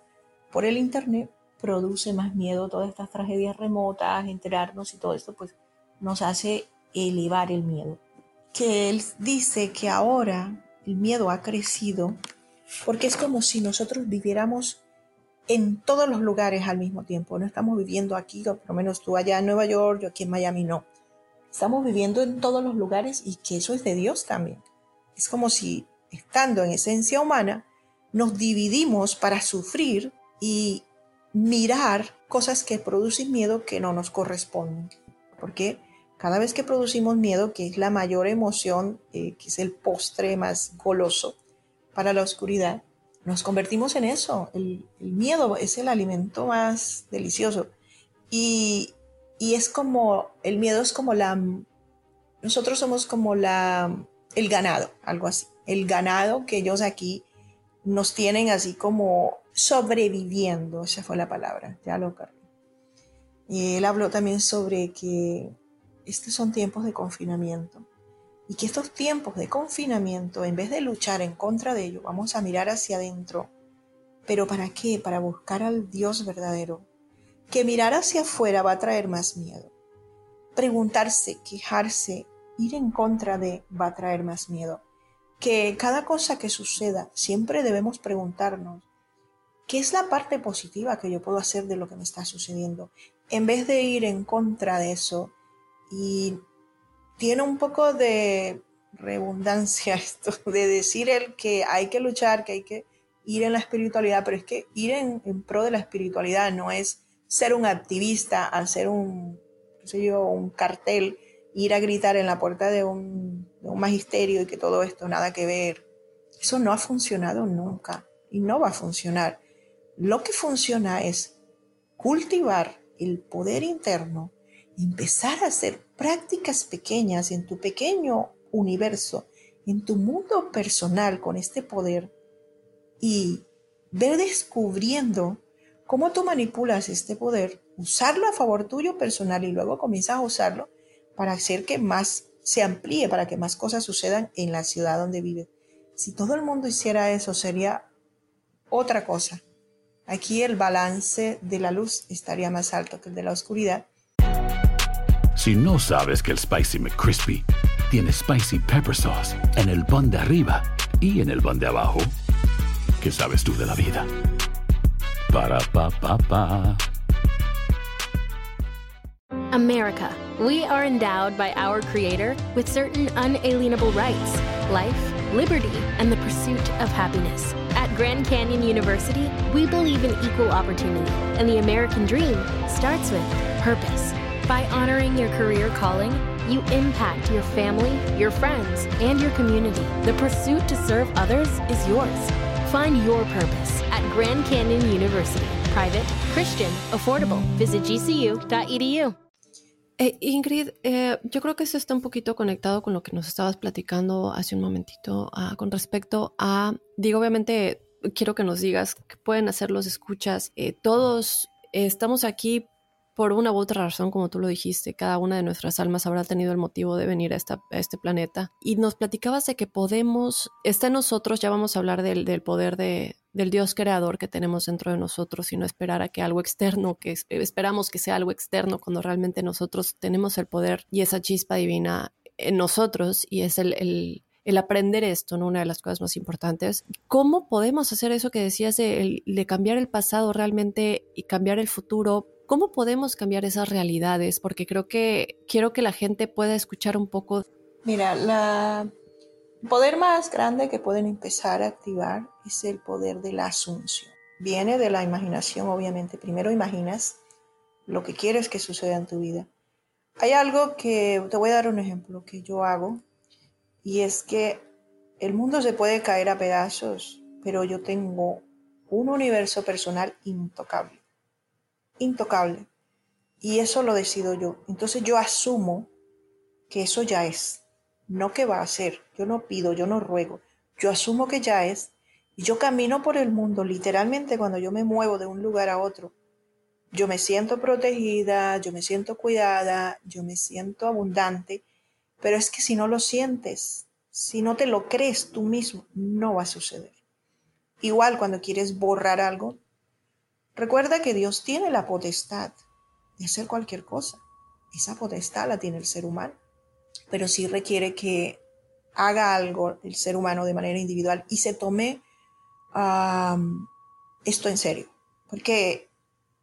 por el Internet produce más miedo, todas estas tragedias remotas, enterarnos y todo esto, pues nos hace elevar el miedo. Que él dice que ahora el miedo ha crecido porque es como si nosotros viviéramos en todos los lugares al mismo tiempo. No estamos viviendo aquí, por lo menos tú allá en Nueva York, yo aquí en Miami, no. Estamos viviendo en todos los lugares y que eso es de Dios también. Es como si, estando en esencia humana, nos dividimos para sufrir y mirar cosas que producen miedo que no nos corresponden. Porque cada vez que producimos miedo, que es la mayor emoción, eh, que es el postre más goloso, para la oscuridad, nos convertimos en eso. El, miedo es el alimento más delicioso. Y, y, es como, el miedo es como la, nosotros somos como la, el ganado, algo así. El ganado que ellos aquí nos tienen así como sobreviviendo, esa fue la palabra, ya lo cargué. Y él habló también sobre que estos son tiempos de confinamiento y que estos tiempos de confinamiento, en vez de luchar en contra de ello, vamos a mirar hacia adentro. ¿Pero para qué? Para buscar al Dios verdadero. Que mirar hacia afuera va a traer más miedo. Preguntarse, quejarse, ir en contra de va a traer más miedo. Que cada cosa que suceda, siempre debemos preguntarnos, ¿qué es la parte positiva que yo puedo hacer de lo que me está sucediendo? En vez de ir en contra de eso y tiene un poco de redundancia <laughs> esto, de decir el que hay que luchar, que hay que ir en la espiritualidad, pero es que ir en, pro de la espiritualidad no es ser un activista, hacer un, sé yo, un cartel, ir a gritar en la puerta de un, de un magisterio y que todo esto nada que ver. Eso no ha funcionado nunca y no va a funcionar. Lo que funciona es cultivar el poder interno, empezar a hacer prácticas pequeñas en tu pequeño universo, en tu mundo personal con este poder y ver descubriendo cómo tú manipulas este poder, usarlo a favor tuyo personal y luego comienzas a usarlo para hacer que más se amplíe, para que más cosas sucedan en la ciudad donde vives. Si todo el mundo hiciera eso sería otra cosa. Aquí el balance de la luz estaría más alto que el de la oscuridad si no sabes que el Spicy McCrispy tiene Spicy Pepper Sauce en el pan de arriba y en el pan de abajo, ¿qué sabes tú de la vida? Para, pa, pa, pa. America, we are endowed by our Creator with certain unalienable rights life, liberty, and the pursuit of happiness. Grand Canyon University, we believe in equal opportunity, and the American dream starts with purpose. By honoring your career calling, you impact your family, your friends, and your community. The pursuit to serve others is yours. Find your purpose at Grand Canyon University. Private, Christian, affordable. Visit gcu.edu. Eh, Ingrid, eh, yo creo que eso está un poquito conectado con lo que nos estabas platicando hace un momentito uh, con respecto a, digo, obviamente quiero que nos digas qué pueden hacer los escuchas. Eh, todos estamos aquí por una u otra razón, como tú lo dijiste, cada una de nuestras almas habrá tenido el motivo de venir a, este planeta. Y nos platicabas de que podemos, está en nosotros, ya vamos a hablar del, del poder de, del Dios creador que tenemos dentro de nosotros y no esperar a que algo externo, que esperamos que sea algo externo cuando realmente nosotros tenemos el poder y esa chispa divina en nosotros y es el, el, el aprender esto, ¿no? Una de las cosas más importantes. ¿Cómo podemos hacer eso que decías de, cambiar el pasado realmente y cambiar el futuro? ¿Cómo podemos cambiar esas realidades? Porque creo que quiero que la gente pueda escuchar un poco. Mira, el poder más grande que pueden empezar a activar es el poder de la asunción. Viene de la imaginación, obviamente. Primero imaginas lo que quieres que suceda en tu vida. Hay algo que, te voy a dar un ejemplo que yo hago y es que el mundo se puede caer a pedazos, pero yo tengo un universo personal intocable. Intocable. Y eso lo decido yo. Entonces yo asumo que eso ya es, no que va a ser. Yo no pido, yo no ruego. Yo asumo que ya es. Y yo camino por el mundo, literalmente cuando yo me muevo de un lugar a otro. Yo me siento protegida, yo me siento cuidada, yo me siento abundante pero es que si no lo sientes, si no te lo crees tú mismo, no va a suceder. Igual cuando quieres borrar algo, recuerda que Dios tiene la potestad de hacer cualquier cosa. Esa potestad la tiene el ser humano, pero sí requiere que haga algo el ser humano de manera individual y se tome esto en serio. Porque,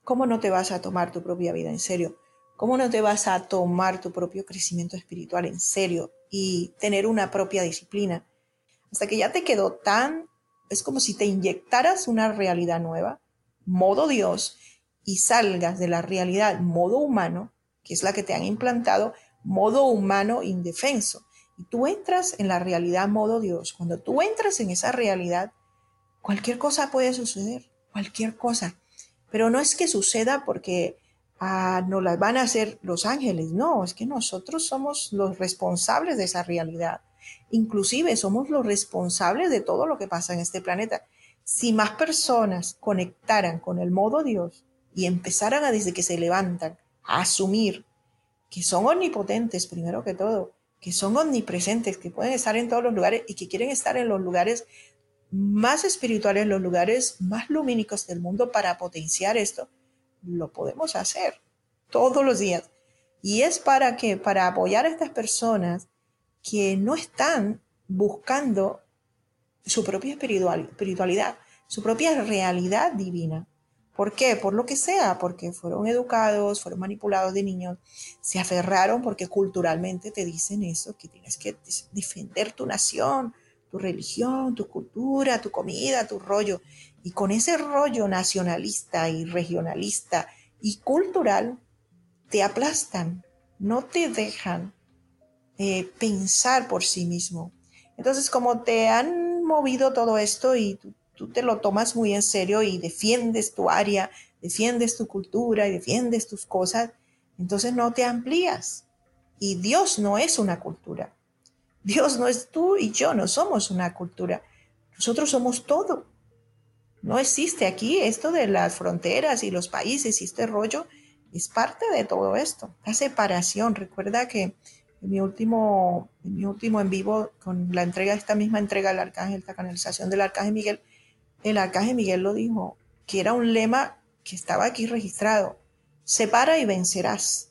¿cómo no te vas a tomar tu propia vida en serio? ¿Cómo no te vas a tomar tu propio crecimiento espiritual en serio y tener una propia disciplina? Hasta que ya te quedó tan, es como si te inyectaras una realidad nueva, modo Dios, y salgas de la realidad modo humano, que es la que te han implantado, modo humano indefenso. Y tú entras en la realidad modo Dios. Cuando tú entras en esa realidad, cualquier cosa puede suceder, cualquier cosa. Pero no es que suceda porque ah, no las van a hacer los ángeles. No, es que nosotros somos los responsables de esa realidad. Inclusive somos los responsables de todo lo que pasa en este planeta. Si más personas conectaran con el modo Dios y empezaran a desde que se levantan a asumir que son omnipotentes primero que todo, que son omnipresentes, que pueden estar en todos los lugares y que quieren estar en los lugares más espirituales, los lugares más lumínicos del mundo para potenciar esto, lo podemos hacer todos los días. Y es para que, para apoyar a estas personas que no están buscando su propia espiritualidad, su propia realidad divina. ¿Por qué? Por lo que sea, porque fueron educados, fueron manipulados de niños, se aferraron porque culturalmente te dicen eso, que tienes que defender tu nación, tu religión, tu cultura, tu comida, tu rollo. Y con ese rollo nacionalista y regionalista y cultural, te aplastan, no te dejan eh, pensar por sí mismo. Entonces, como te han movido todo esto y tú, tú te lo tomas muy en serio y defiendes tu área, defiendes tu cultura y defiendes tus cosas, entonces no te amplías. Y Dios no es una cultura. Dios no es tú y yo, no somos una cultura. Nosotros somos todo. No existe aquí esto de las fronteras y los países y este rollo es parte de todo esto. La separación. Recuerda que en mi último, en mi último en vivo, con la entrega, esta misma entrega del arcángel, esta canalización del arcángel Miguel, el arcángel Miguel lo dijo, que era un lema que estaba aquí registrado. Separa y vencerás.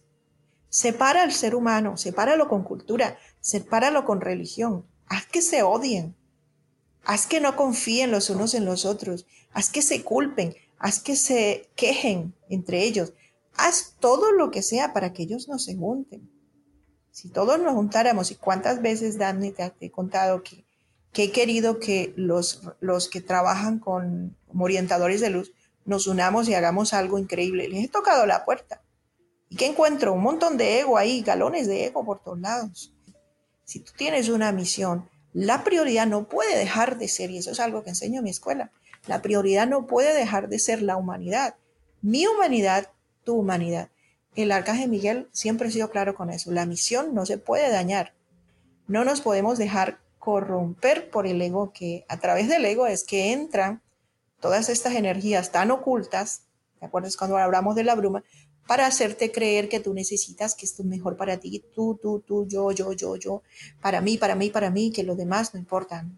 Separa al ser humano, sepáralo con cultura, sepáralo con religión. Haz que se odien. Haz que no confíen los unos en los otros. Haz que se culpen. Haz que se quejen entre ellos. Haz todo lo que sea para que ellos no se junten. Si todos nos juntáramos, y cuántas veces, Dani, te, he contado que, he querido que los, los que trabajan con, como orientadores de luz nos unamos y hagamos algo increíble. Les he tocado la puerta. ¿Y qué encuentro? Un montón de ego ahí, galones de ego por todos lados. Si tú tienes una misión, la prioridad no puede dejar de ser, y eso es algo que enseño en mi escuela, la prioridad no puede dejar de ser la humanidad. Mi humanidad, tu humanidad. El arcángel Miguel siempre ha sido claro con eso. La misión no se puede dañar. No nos podemos dejar corromper por el ego, que a través del ego es que entran todas estas energías tan ocultas, ¿te acuerdas cuando hablamos de la bruma? Para hacerte creer que tú necesitas que esto es mejor para ti, tú, tú, tú, yo, yo, yo, yo, para mí, para mí, para mí, que los demás no importan.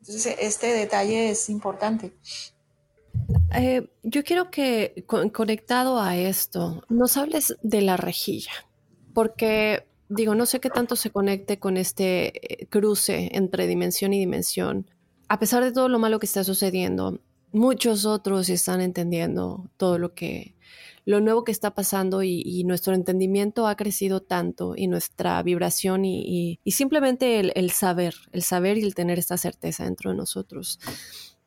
Entonces, este detalle es importante. Eh, yo quiero que, conectado a esto, nos hables de la rejilla, porque digo, no sé qué tanto se conecte con este eh, cruce entre dimensión y dimensión. A pesar de todo lo malo que está sucediendo, muchos otros están entendiendo todo lo que, lo nuevo que está pasando y, nuestro entendimiento ha crecido tanto y nuestra vibración y, simplemente el, saber, el saber y el tener esta certeza dentro de nosotros.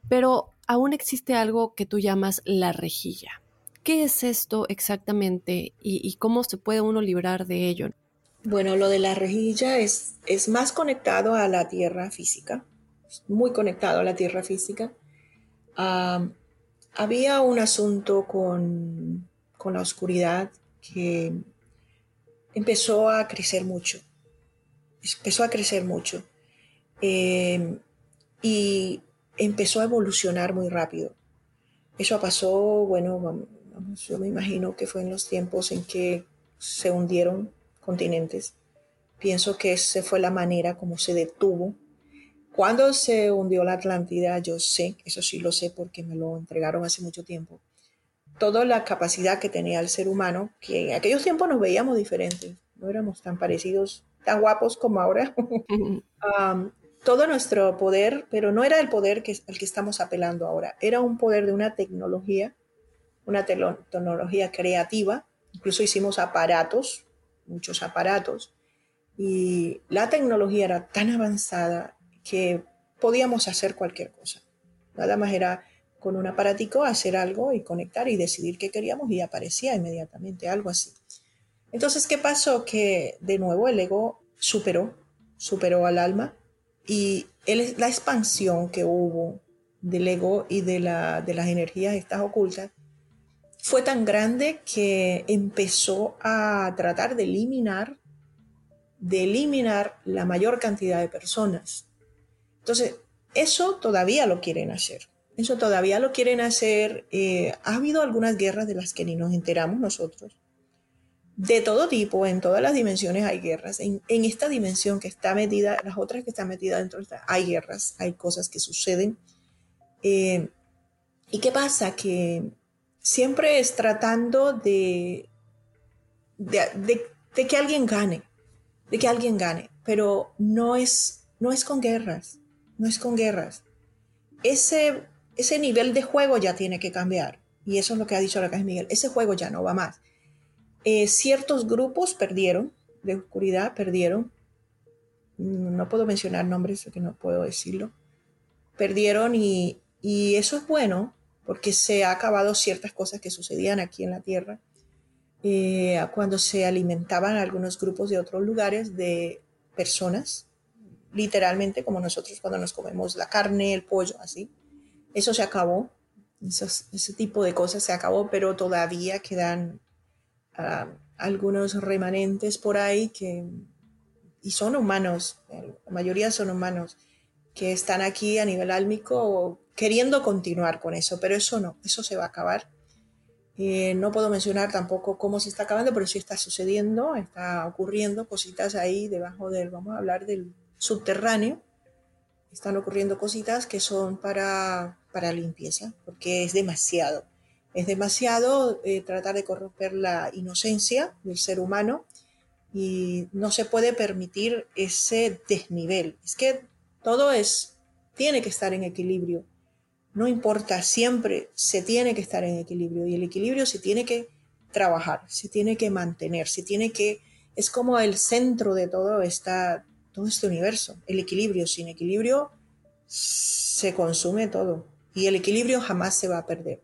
Pero aún existe algo que tú llamas la rejilla. ¿Qué es esto exactamente y, cómo se puede uno librar de ello? Bueno, lo de la rejilla es, es más conectado a la tierra física, muy conectado a la tierra física. Ah, había un asunto con, con, la oscuridad que empezó a crecer mucho, empezó a crecer mucho. Eh, y empezó a evolucionar muy rápido. Eso pasó, bueno, yo me imagino que fue en los tiempos en que se hundieron continentes. Pienso que esa fue la manera como se detuvo. Cuando se hundió la Atlántida, yo sé, eso sí lo sé porque me lo entregaron hace mucho tiempo, toda la capacidad que tenía el ser humano, que en aquellos tiempos nos veíamos diferentes, no éramos tan parecidos, tan guapos como ahora. <laughs> todo nuestro poder, pero no era el poder que, al que estamos apelando ahora, era un poder de una tecnología, una tecnología creativa, incluso hicimos aparatos, muchos aparatos, y la tecnología era tan avanzada que podíamos hacer cualquier cosa. Nada más era con un aparatico hacer algo y conectar y decidir qué queríamos y aparecía inmediatamente, algo así. Entonces, ¿qué pasó? Que de nuevo el ego superó, superó al alma y la expansión que hubo del ego y de, la, de las energías estas ocultas fue tan grande que empezó a tratar de eliminar, de eliminar la mayor cantidad de personas. Entonces, eso todavía lo quieren hacer. Eso todavía lo quieren hacer. Eh, ha habido algunas guerras de las que ni nos enteramos nosotros de todo tipo, en todas las dimensiones hay guerras. En, esta dimensión que está metida, las otras que están metidas dentro de esta, hay guerras, hay cosas que suceden. Eh, ¿Y qué pasa? Que siempre es tratando de, de, que alguien gane, de que alguien gane, pero no es, no es con guerras, no es con guerras. Ese, ese nivel de juego ya tiene que cambiar. Y eso es lo que ha dicho la Casa Miguel. Ese juego ya no va más eh, ciertos grupos perdieron, de oscuridad perdieron, mm, no puedo mencionar nombres porque no puedo decirlo, perdieron y, eso es bueno porque se ha acabado ciertas cosas que sucedían aquí en la Tierra eh, cuando se alimentaban algunos grupos de otros lugares de personas, literalmente como nosotros cuando nos comemos la carne, el pollo, así. Eso se acabó, ese tipo de cosas se acabó, pero todavía quedan algunos remanentes por ahí que, y son humanos, la mayoría son humanos, que están aquí a nivel álmico queriendo continuar con eso, pero eso no, eso se va a acabar. Eh, no puedo mencionar tampoco cómo se está acabando, pero sí está sucediendo, está ocurriendo cositas ahí debajo del, vamos a hablar del subterráneo, están ocurriendo cositas que son para, para limpieza, porque es demasiado. Es demasiado eh, tratar de corromper la inocencia del ser humano y no se puede permitir ese desnivel. Es que todo es, tiene que estar en equilibrio. No importa, siempre se tiene que estar en equilibrio y el equilibrio se tiene que trabajar, se tiene que mantener, se tiene que, es como el centro de todo, esta, todo este universo, el equilibrio. Sin equilibrio se consume todo y el equilibrio jamás se va a perder.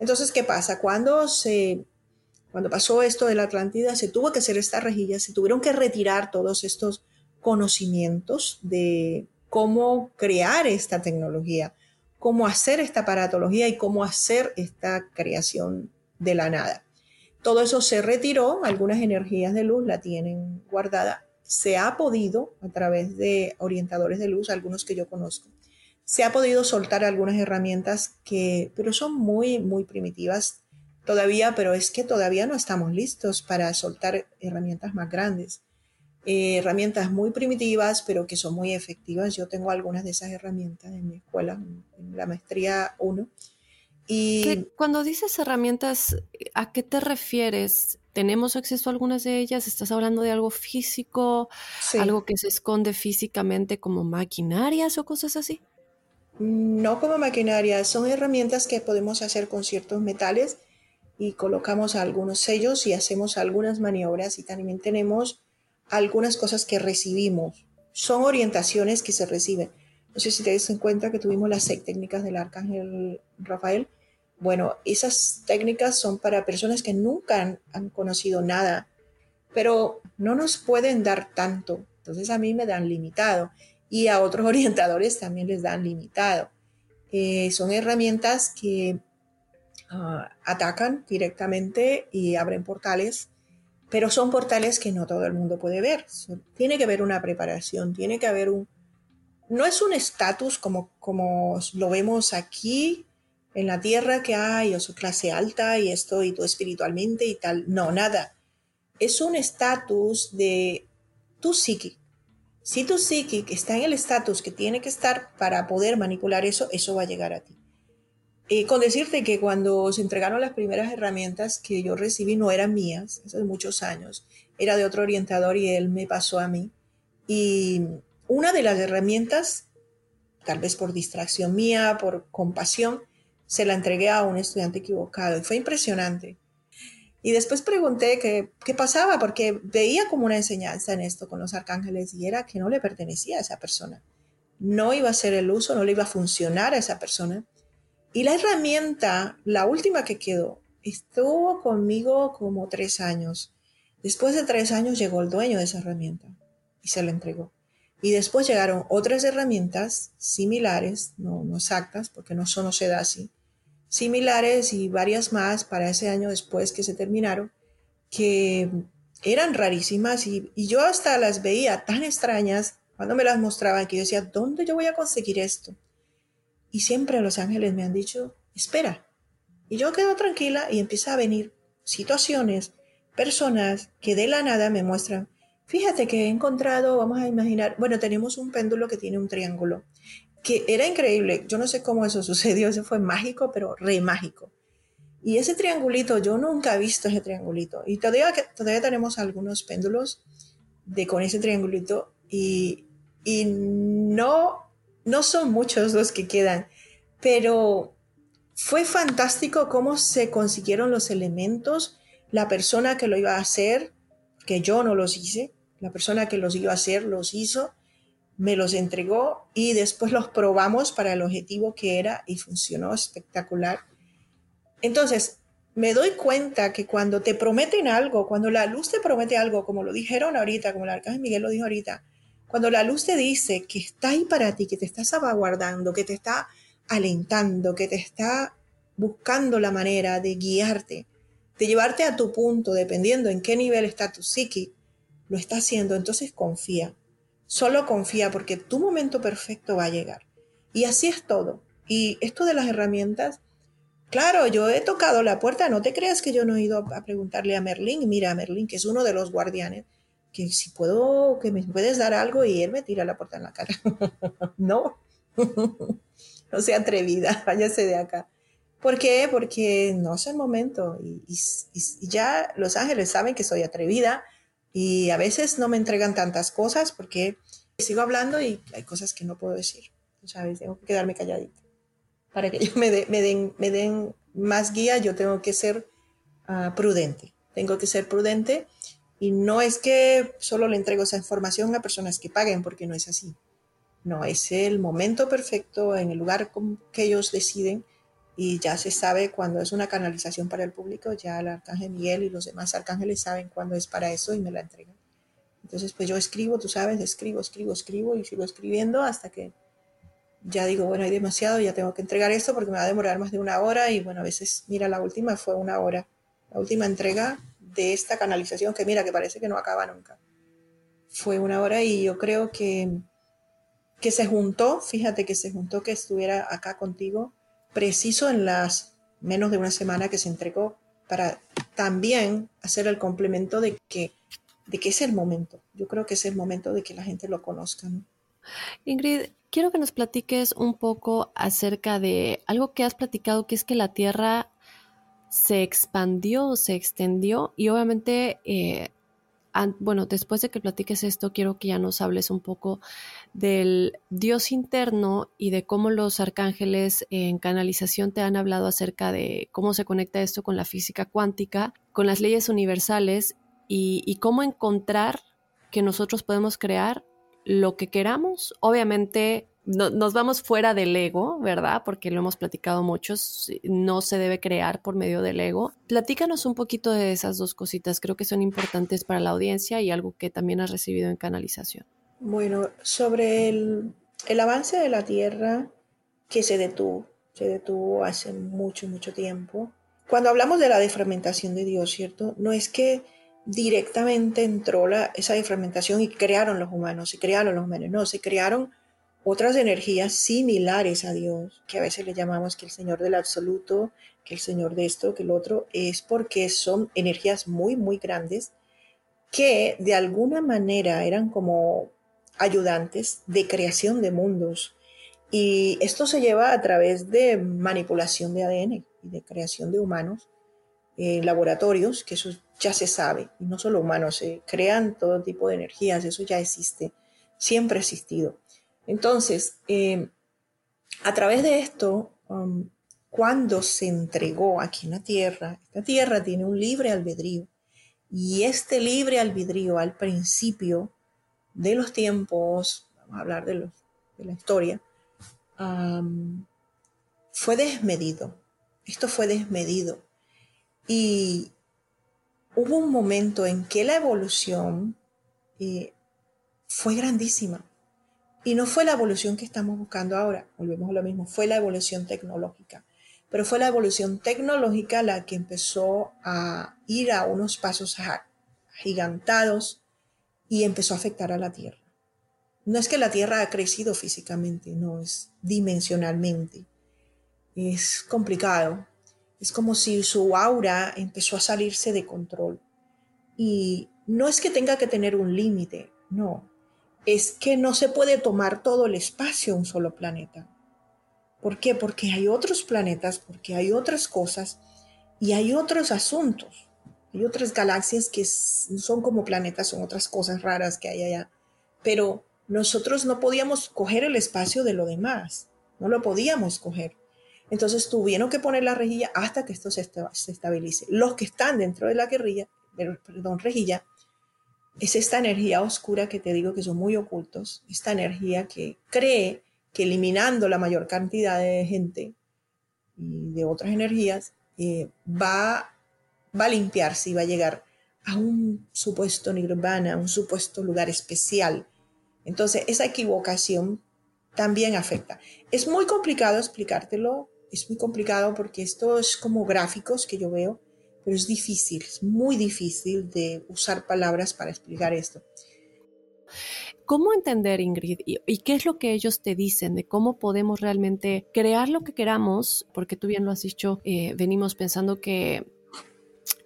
Entonces, ¿qué pasa? Cuando se cuando pasó esto de la Atlántida, se tuvo que hacer esta rejilla, se tuvieron que retirar todos estos conocimientos de cómo crear esta tecnología, cómo hacer esta aparatología y cómo hacer esta creación de la nada. Todo eso se retiró, algunas energías de luz la tienen guardada. Se ha podido, a través de orientadores de luz, algunos que yo conozco, se ha podido soltar algunas herramientas que, pero son muy, muy primitivas, todavía, pero es que todavía no estamos listos para soltar herramientas más grandes. Eh, herramientas muy primitivas, pero que son muy efectivas. Yo tengo algunas de esas herramientas en mi escuela, en la maestría 1. Y cuando dices herramientas, ¿a qué te refieres? ¿Tenemos acceso a algunas de ellas? ¿Estás hablando de algo físico? ¿Algo que se esconde físicamente como maquinarias o cosas así? No como maquinarias, son herramientas que podemos hacer con ciertos metales y colocamos algunos sellos y hacemos algunas maniobras y también tenemos algunas cosas que recibimos. Son orientaciones que se reciben. No sé si te das cuenta que tuvimos las seis técnicas del arcángel Rafael. Bueno, esas técnicas son para personas que nunca han, han, conocido nada, pero no nos pueden dar tanto. Entonces a mí me dan limitado y a otros <laughs> orientadores también les dan limitado. Eh, son herramientas que Ah, atacan directamente y abren portales, pero son portales que no todo el mundo puede ver. Tiene que haber una preparación, tiene que haber un... No es un estatus como, como lo vemos aquí en la tierra que hay, yo soy clase alta y estoy todo espiritualmente y tal. No, nada. Es un estatus de tu psique. Si tu psique está en el estatus que tiene que estar para poder manipular eso, eso va a llegar a ti. Y con decirte que cuando se entregaron las primeras herramientas que yo recibí no eran mías, hace muchos años, era de otro orientador y él me pasó a mí. Y una de las herramientas, tal vez por distracción mía, por compasión, se la entregué a un estudiante equivocado y fue impresionante. Y después pregunté qué, qué pasaba, porque veía como una enseñanza en esto con los arcángeles y era que no le pertenecía a esa persona. No iba a ser el uso, no le iba a funcionar a esa persona. Y la herramienta, la última que quedó, estuvo conmigo como tres años. Después de tres años llegó el dueño de esa herramienta y se la entregó. Y después llegaron otras herramientas similares, no, exactas, porque no solo se da así, similares y varias más para ese año después que se terminaron, que eran rarísimas y, yo hasta las veía tan extrañas cuando me las mostraban que yo decía, ¿dónde yo voy a conseguir esto? Y siempre los ángeles me han dicho, espera. Y yo quedo tranquila y empieza a venir situaciones, personas que de la nada me muestran, fíjate que he encontrado, vamos a imaginar, bueno, tenemos un péndulo que tiene un triángulo, que era increíble, yo no sé cómo eso <laughs> sucedió, eso fue mágico, pero re mágico. Y ese triangulito, yo nunca he visto ese triangulito. Y todavía, todavía tenemos algunos péndulos de, con ese triangulito y, y no no son muchos los que quedan, pero fue fantástico cómo se consiguieron los elementos, la persona que lo iba a hacer, que yo no los hice, la persona que los iba a hacer los hizo, me los entregó y después los probamos para el objetivo que era y funcionó espectacular. Entonces, me doy cuenta que cuando te prometen algo, cuando la luz te promete algo, como lo dijeron ahorita, como el arcángel Miguel lo dijo ahorita, cuando la luz te dice que está ahí para ti, que te está salvaguardando, que te está alentando, que te está buscando la manera de guiarte, de llevarte a tu punto, dependiendo en qué nivel está tu psique, lo está haciendo, entonces confía. Solo confía porque tu momento perfecto va a llegar. Y así es todo. Y esto de las herramientas, claro, yo he tocado la puerta, no te creas que yo no he ido a preguntarle a Merlín, mira, Merlín, que es uno de los guardianes, que si puedo, que me puedes dar algo y él me tira la puerta en la cara. <laughs> no, <laughs> no sea atrevida, <laughs> váyase de acá. ¿Por qué? Porque no es el momento y, ya los ángeles saben que soy atrevida y a veces no me entregan tantas cosas porque sigo hablando y hay cosas que no puedo decir, ¿sabes? Tengo que quedarme calladita. Para que ellos me, me, den, me den más guía, yo tengo que ser ah, prudente. Tengo que ser prudente y no es que solo le entrego esa información a personas que paguen, porque no es así. No, es el momento perfecto en el lugar que ellos deciden y ya se sabe cuando es una canalización para el público, ya el arcángel Miguel y los demás arcángeles saben cuándo es para eso y me la entregan. Entonces, pues yo escribo, tú sabes, escribo, escribo, escribo y sigo escribiendo hasta que ya digo, bueno, hay demasiado, ya tengo que entregar esto porque me va a demorar más de una hora y bueno, a veces, mira, la última fue una hora. La última entrega de esta canalización que mira, que parece que no acaba nunca. Fue una hora y yo creo que, que se juntó, fíjate que se juntó que estuviera acá contigo, preciso en las menos de una semana que se entregó para también hacer el complemento de que, de que es el momento. Yo creo que es el momento de que la gente lo conozca. Ingrid, quiero que nos platiques un poco acerca de algo que has platicado, que es que la Tierra se expandió, se extendió y obviamente eh, bueno, después de que platiques esto, quiero que ya nos hables un poco del Dios interno y de cómo los arcángeles en canalización te han hablado acerca de cómo se conecta esto con la física cuántica, con las leyes universales y cómo encontrar que nosotros podemos crear lo que queramos, obviamente nos vamos fuera del ego, ¿verdad? Porque lo hemos platicado muchos, no se debe crear por medio del ego. Platícanos un poquito de esas dos cositas, creo que son importantes para la audiencia y algo que también has recibido en canalización. Bueno, sobre el, el avance de la Tierra que se detuvo, se detuvo hace mucho, mucho tiempo. Cuando hablamos de la defragmentación de Dios, ¿cierto? No es que directamente entró la, esa defragmentación y crearon los humanos, y crearon los humanos, no, se crearon otras energías similares a Dios, que a veces le llamamos que el Señor del absoluto, que el Señor de esto, que el otro, es porque son energías muy, muy grandes que de alguna manera eran como ayudantes de creación de mundos. Y esto se lleva a través de manipulación de ADN y de creación de humanos en laboratorios, que eso ya se sabe, y no solo humanos, se crean todo tipo de energías, eso ya existe, siempre ha existido. Entonces, eh, a través de esto, um, cuando se entregó aquí en la tierra, esta tierra tiene un libre albedrío. Y este libre albedrío al principio de los tiempos, vamos a hablar de, la historia, fue desmedido. Esto fue desmedido. Y hubo un momento en que la evolución eh, fue grandísima. Y no fue la evolución que estamos buscando ahora, volvemos a lo mismo, fue la evolución tecnológica. Pero fue la evolución tecnológica la que empezó a ir a unos pasos gigantados y empezó a afectar a la Tierra. No es que la Tierra ha crecido físicamente, no, es dimensionalmente. Es complicado. Es como si su aura empezó a salirse de control. Y no es que tenga que tener un límite, no es que no se puede tomar todo el espacio un solo planeta. ¿Por qué? Porque hay otros planetas, porque hay otras cosas y hay otros asuntos. Hay otras galaxias que son como planetas, son otras cosas raras que hay allá. Pero nosotros no podíamos coger el espacio de lo demás. No lo podíamos coger. Entonces tuvieron que poner la rejilla hasta que esto se, estabilice. Los que están dentro de la guerrilla, perdón, rejilla, es esta energía oscura que te digo que son muy ocultos, esta energía que cree que eliminando la mayor cantidad de gente y de otras energías, eh, va, va a limpiarse y va a llegar a un supuesto nirvana, a un supuesto lugar especial. Entonces, esa equivocación también afecta. Es muy complicado explicártelo, es muy complicado porque esto es como gráficos que yo veo pero es difícil, es muy difícil de usar palabras para explicar esto. ¿Cómo entender, Ingrid? ¿Y, qué es lo que ellos te dicen de cómo podemos realmente crear lo que queramos? Porque tú bien lo has dicho, eh, venimos pensando que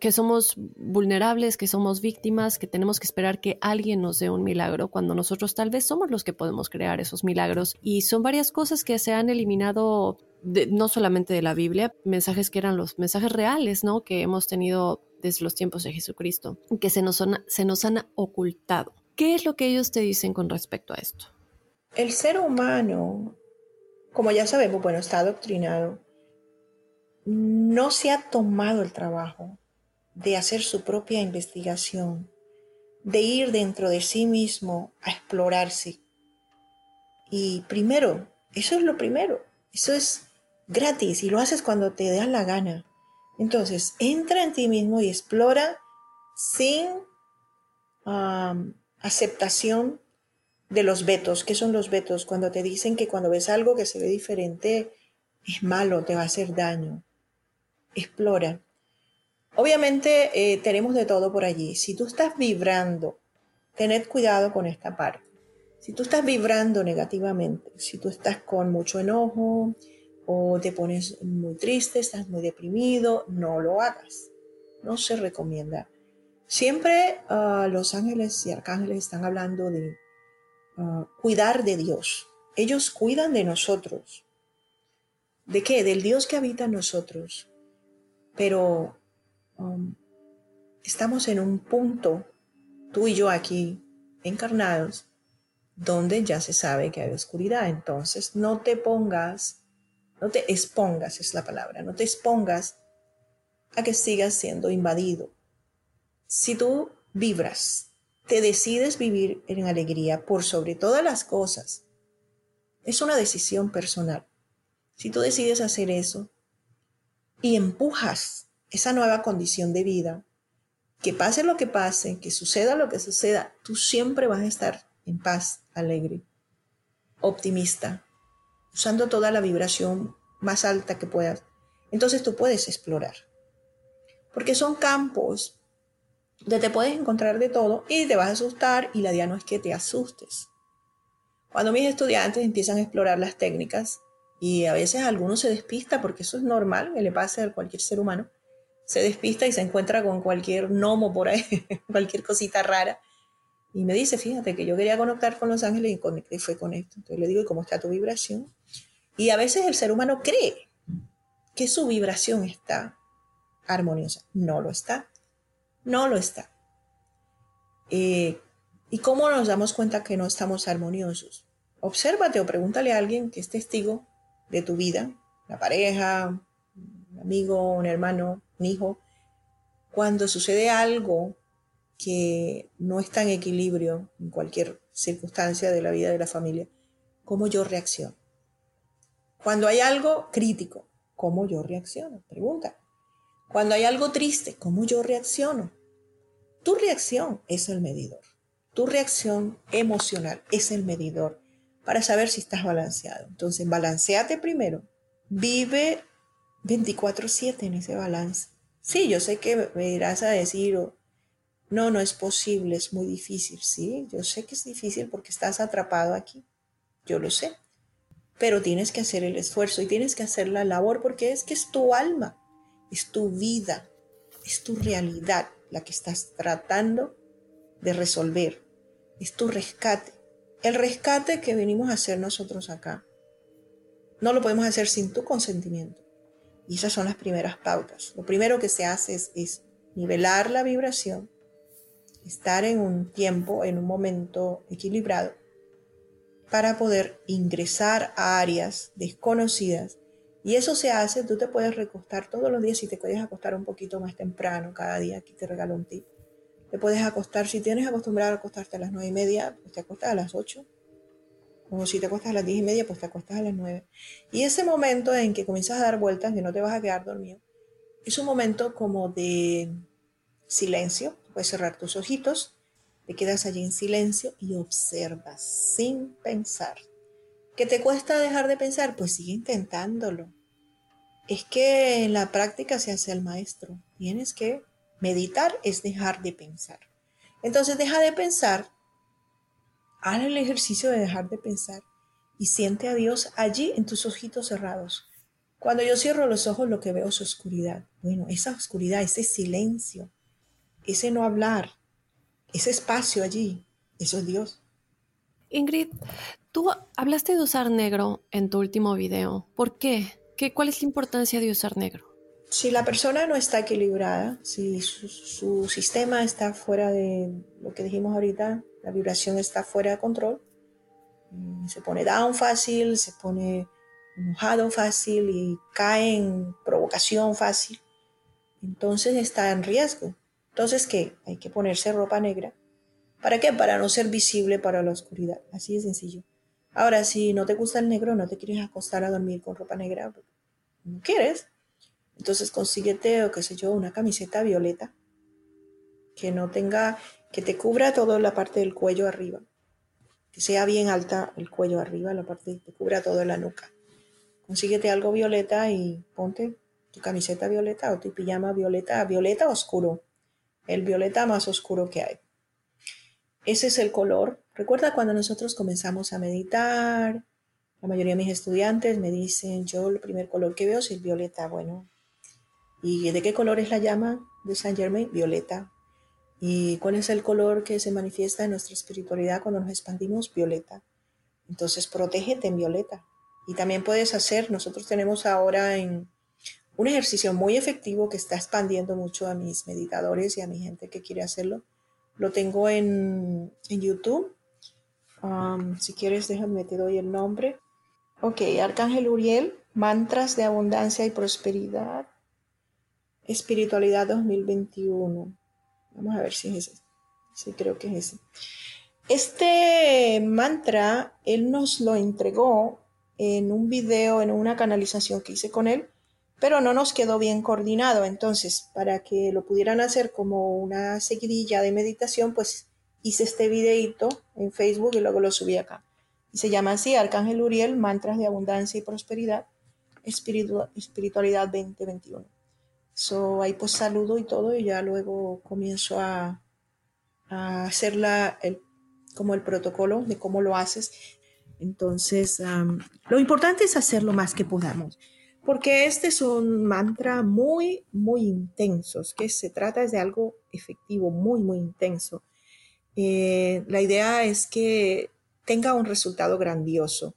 que somos vulnerables, que somos víctimas, que tenemos que esperar que alguien nos dé un milagro, cuando nosotros tal vez somos los que podemos crear esos milagros. Y son varias cosas que se han eliminado, no solamente de la Biblia, mensajes que eran los mensajes reales, ¿no? Que hemos tenido desde los tiempos de Jesucristo, que se nos, se nos han ocultado. ¿Qué es lo que ellos te dicen con respecto a esto? El ser humano, como ya sabemos, bueno, está adoctrinado, no se ha tomado el trabajo de hacer su propia investigación, de ir dentro de sí mismo a explorarse. Y primero, eso es lo primero, eso es gratis y lo haces cuando te da la gana. Entonces, entra en ti mismo y explora sin aceptación de los vetos. ¿Qué son los vetos? Cuando te dicen que cuando ves algo que se ve diferente es malo, te va a hacer daño. Explora. Obviamente eh, tenemos de todo por allí. Si tú estás vibrando, tened cuidado con esta parte. Si tú estás vibrando negativamente, si tú estás con mucho enojo o te pones muy triste, estás muy deprimido, no lo hagas. no se recomienda. Siempre ah, los ángeles y arcángeles están hablando de ah, cuidar de Dios. Ellos cuidan de nosotros. ¿De qué? Del Dios que habita en nosotros. Pero um, estamos en un punto, tú y yo aquí, encarnados, donde ya se sabe que hay oscuridad. Entonces, no te pongas, no te expongas, es la palabra, no te expongas a que sigas siendo invadido. Si tú vibras, te decides vivir en alegría por sobre todas las cosas, es una decisión personal. Si tú decides hacer eso y empujas esa nueva condición de vida, que pase lo que pase, que suceda lo que suceda, tú siempre vas a estar en paz, alegre, optimista, usando toda la vibración más alta que puedas. Entonces tú puedes explorar. Porque son campos donde te puedes encontrar de todo y te vas a asustar y la idea no es que te asustes. Cuando mis estudiantes empiezan a explorar las técnicas y a veces alguno se despista porque eso es normal, que le pase a cualquier ser humano, se despista y se encuentra con cualquier gnomo por ahí, <laughs> cualquier cosita rara y me dice, fíjate que yo quería conectar con los ángeles y conecté fue con esto. Entonces le digo, ¿y cómo está tu vibración? Y a veces el ser humano cree que su vibración está armoniosa. No lo está. No lo está. Eh, ¿Y cómo nos damos cuenta que no estamos armoniosos? Obsérvate o pregúntale a alguien que es testigo de tu vida, la pareja, un amigo, un hermano, hijo. Cuando sucede algo que no está en equilibrio en cualquier circunstancia de la vida de la familia, ¿cómo yo reacciono? Cuando hay algo crítico, ¿cómo yo reacciono? Pregunta. Cuando hay algo triste, ¿cómo yo reacciono? Tu reacción es el medidor. Tu reacción emocional es el medidor para saber si estás balanceado. Entonces, balanceate primero. Vive 24/7 en ese balance. Sí, yo sé que me irás a decir, no, no es posible, es muy difícil. Sí, yo sé que es difícil porque estás atrapado aquí. Yo lo sé. Pero tienes que hacer el esfuerzo y tienes que hacer la labor porque es que es tu alma, es tu vida, es tu realidad la que estás tratando de resolver. Es tu rescate. El rescate que venimos a hacer nosotros acá. No lo podemos hacer sin tu consentimiento. Y esas son las primeras pautas. Lo primero que se hace es, nivelar la vibración estar en un tiempo, en un momento equilibrado, para poder ingresar a áreas desconocidas. Y eso se hace, tú te puedes recostar todos los días, si te puedes acostar un poquito más temprano cada día, aquí te regalo un tip. Te puedes acostar, si tienes acostumbrado a acostarte a las nueve y media, pues te acostas a las 8. O si te acostas a las diez y media, pues te acostas a las 9. Y ese momento en que comienzas a dar vueltas, que no te vas a quedar dormido, es un momento como de silencio, Puedes cerrar tus ojitos, te quedas allí en silencio y observas sin pensar. ¿Qué te cuesta dejar de pensar? Pues sigue intentándolo. Es que en la práctica se hace el maestro. Tienes que meditar es dejar de pensar. Entonces deja de pensar, haz el ejercicio de dejar de pensar y siente a Dios allí en tus ojitos cerrados. Cuando yo cierro los ojos lo que veo es oscuridad. Bueno, esa oscuridad, ese silencio, ese no hablar, ese espacio allí, eso es Dios. Ingrid, tú hablaste de usar negro en tu último video. ¿Por qué? ¿Qué ¿Cuál es la importancia de usar negro? Si la persona no está equilibrada, si su, sistema está fuera de lo que dijimos ahorita, la vibración está fuera de control, mm, se pone down fácil, se pone enojado fácil y cae en provocación fácil, entonces está en riesgo. Entonces, ¿qué? Hay que ponerse ropa negra. ¿Para qué? Para no ser visible para la oscuridad. Así de sencillo. Ahora, si no te gusta el negro, no te quieres acostar a dormir con ropa negra, no quieres, entonces consíguete, o qué sé yo, una camiseta violeta que no tenga, que te cubra toda la parte del cuello arriba, que sea bien alta el cuello arriba, la parte que te cubra toda la nuca. Consíguete algo violeta y ponte tu camiseta violeta o tu pijama violeta, violeta oscuro, el violeta más oscuro que hay. Ese es el color. Recuerda cuando nosotros comenzamos a meditar, la mayoría de mis estudiantes me dicen, yo el primer color que veo es el violeta. Bueno, ¿Y de qué color es la llama de Saint Germain? Violeta. ¿Y cuál es el color que se manifiesta en nuestra espiritualidad cuando nos expandimos? Violeta. Entonces, protégete en violeta. Y también puedes hacer, nosotros tenemos ahora en un ejercicio muy efectivo que está expandiendo mucho a mis meditadores y a mi gente que quiere hacerlo. Lo tengo en, YouTube. Um, si quieres, déjame, te doy el nombre. Ok, Arcángel Uriel, mantras de abundancia y prosperidad. Espiritualidad 2021. Vamos a ver si es ese. Sí, creo que es ese. Este mantra, él nos lo entregó en un video, en una canalización que hice con él, pero no nos quedó bien coordinado. Entonces, para que lo pudieran hacer como una seguidilla de meditación, pues hice este videito en Facebook y luego lo subí acá. Y se llama así, Arcángel Uriel, Mantras de Abundancia y Prosperidad, Espiritualidad 2021. So, ahí pues saludo y todo y ya luego comienzo a, a hacer el, como el protocolo de cómo lo haces. Entonces, lo importante es hacer lo más que podamos, porque este es un mantra muy, muy intenso, que se trata de algo efectivo, muy, muy intenso. Eh, la idea es que tenga un resultado grandioso.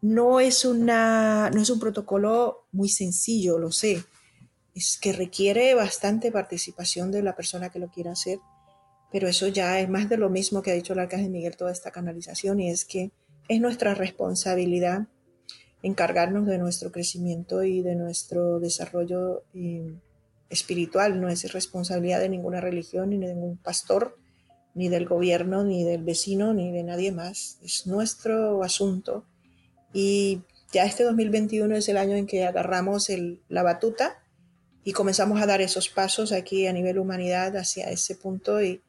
No es, una, no es un protocolo muy sencillo, lo sé, que requiere bastante participación de la persona que lo quiera hacer, pero eso ya es más de lo mismo que ha dicho el Arcángel Miguel toda esta canalización y es que es nuestra responsabilidad encargarnos de nuestro crecimiento y de nuestro desarrollo eh, espiritual, no es responsabilidad de ninguna religión ni de ningún pastor, ni del gobierno, ni del vecino, ni de nadie más, es nuestro asunto. Y ya este 2021 es el año en que agarramos la batuta y comenzamos a dar esos pasos aquí a nivel humanidad hacia ese punto y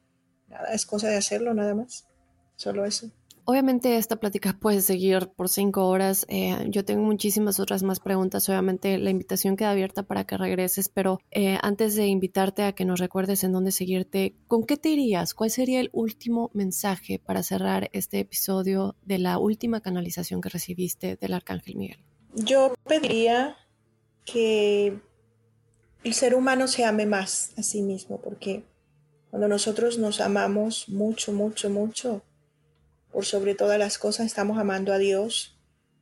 nada, es cosa de hacerlo nada más, solo eso. Obviamente esta plática puede seguir por cinco horas. Eh, yo tengo muchísimas otras más preguntas. Obviamente la invitación queda abierta para que regreses, pero eh, antes de invitarte a que nos recuerdes en dónde seguirte, ¿con qué te irías? ¿Cuál sería el último mensaje para cerrar este episodio de la última canalización que recibiste del Arcángel Miguel? Yo pediría que el ser humano se ame más a sí mismo, porque cuando nosotros nos amamos mucho, mucho, mucho, por sobre todas las cosas estamos amando a Dios.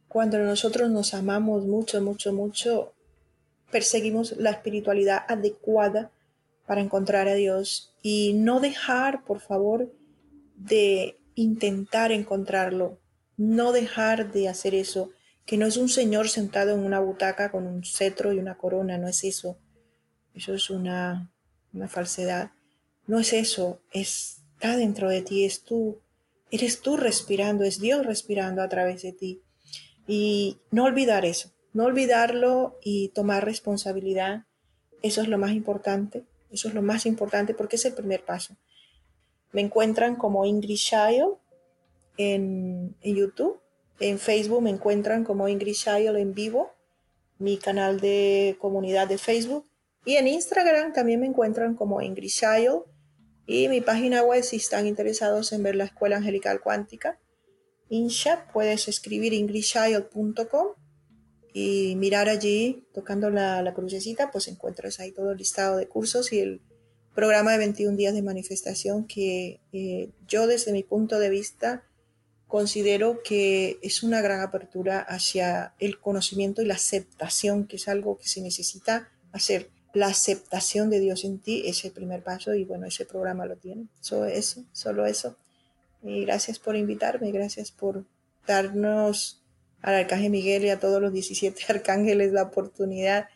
Cuando nosotros nos amamos mucho, mucho, mucho, perseguimos la espiritualidad adecuada para encontrar a Dios. Y no dejar, por favor, de intentar encontrarlo, no dejar de hacer eso, que no es un señor sentado en una butaca con un cetro y una corona, no es eso eso es una, falsedad. No es eso, está dentro de ti, es tú, eres tú respirando, es Dios respirando a través de ti. Y no olvidar eso, no olvidarlo y tomar responsabilidad, eso es lo más importante, eso es lo más importante porque es el primer paso. Me encuentran como Ingrid Child en, en YouTube, en Facebook me encuentran como Ingrid Child en vivo, mi canal de comunidad de Facebook y en Instagram también me encuentran como Ingrid Child y mi página web si están interesados en ver la Escuela Angelical Cuántica. INSHA, puedes escribir ingridchild.com y mirar allí, tocando la, la crucecita, pues encuentras ahí todo el listado de cursos y el programa de 21 días de manifestación que eh, yo desde mi punto de vista considero que es una gran apertura hacia el conocimiento y la aceptación, que es algo que se necesita hacer la aceptación de Dios en ti es el primer paso y bueno, ese programa lo tiene. Solo eso, solo eso. Y gracias por invitarme, gracias por darnos al Arcángel Miguel y a todos los 17 <laughs> arcángeles la oportunidad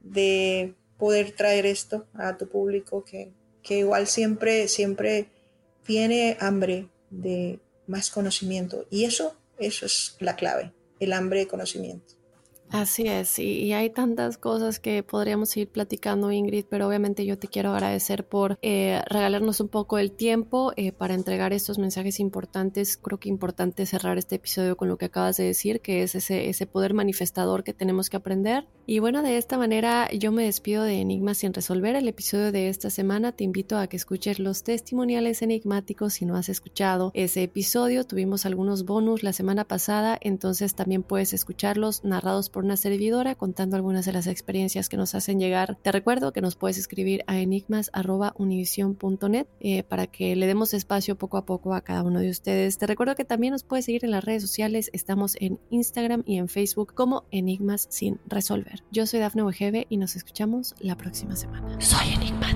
de poder traer esto a tu público que, que igual siempre, siempre tiene hambre de más conocimiento. Y eso, eso es la clave, el hambre de conocimiento. Así es, y, hay tantas cosas que podríamos ir platicando, Ingrid, pero obviamente yo te quiero agradecer por eh, regalarnos un poco el tiempo eh, para entregar estos mensajes importantes. Creo que importante cerrar este episodio con lo que acabas de decir, que es ese, ese poder manifestador que tenemos que aprender. Y bueno, de esta manera yo me despido de Enigmas sin resolver. El episodio de esta semana te invito a que escuches los testimoniales enigmáticos si no has escuchado ese episodio. Tuvimos algunos bonus la semana pasada, entonces también puedes escucharlos narrados por una servidora contando algunas de las experiencias que nos hacen llegar. Te recuerdo que nos puedes escribir a enigmas.univision.net eh, para que le demos espacio poco a poco a cada uno de ustedes. Te recuerdo que también nos puedes seguir en las redes sociales. Estamos en Instagram y en Facebook como Enigmas sin resolver. Yo soy Dafne Wegebe y nos escuchamos la próxima semana. Soy enigmático.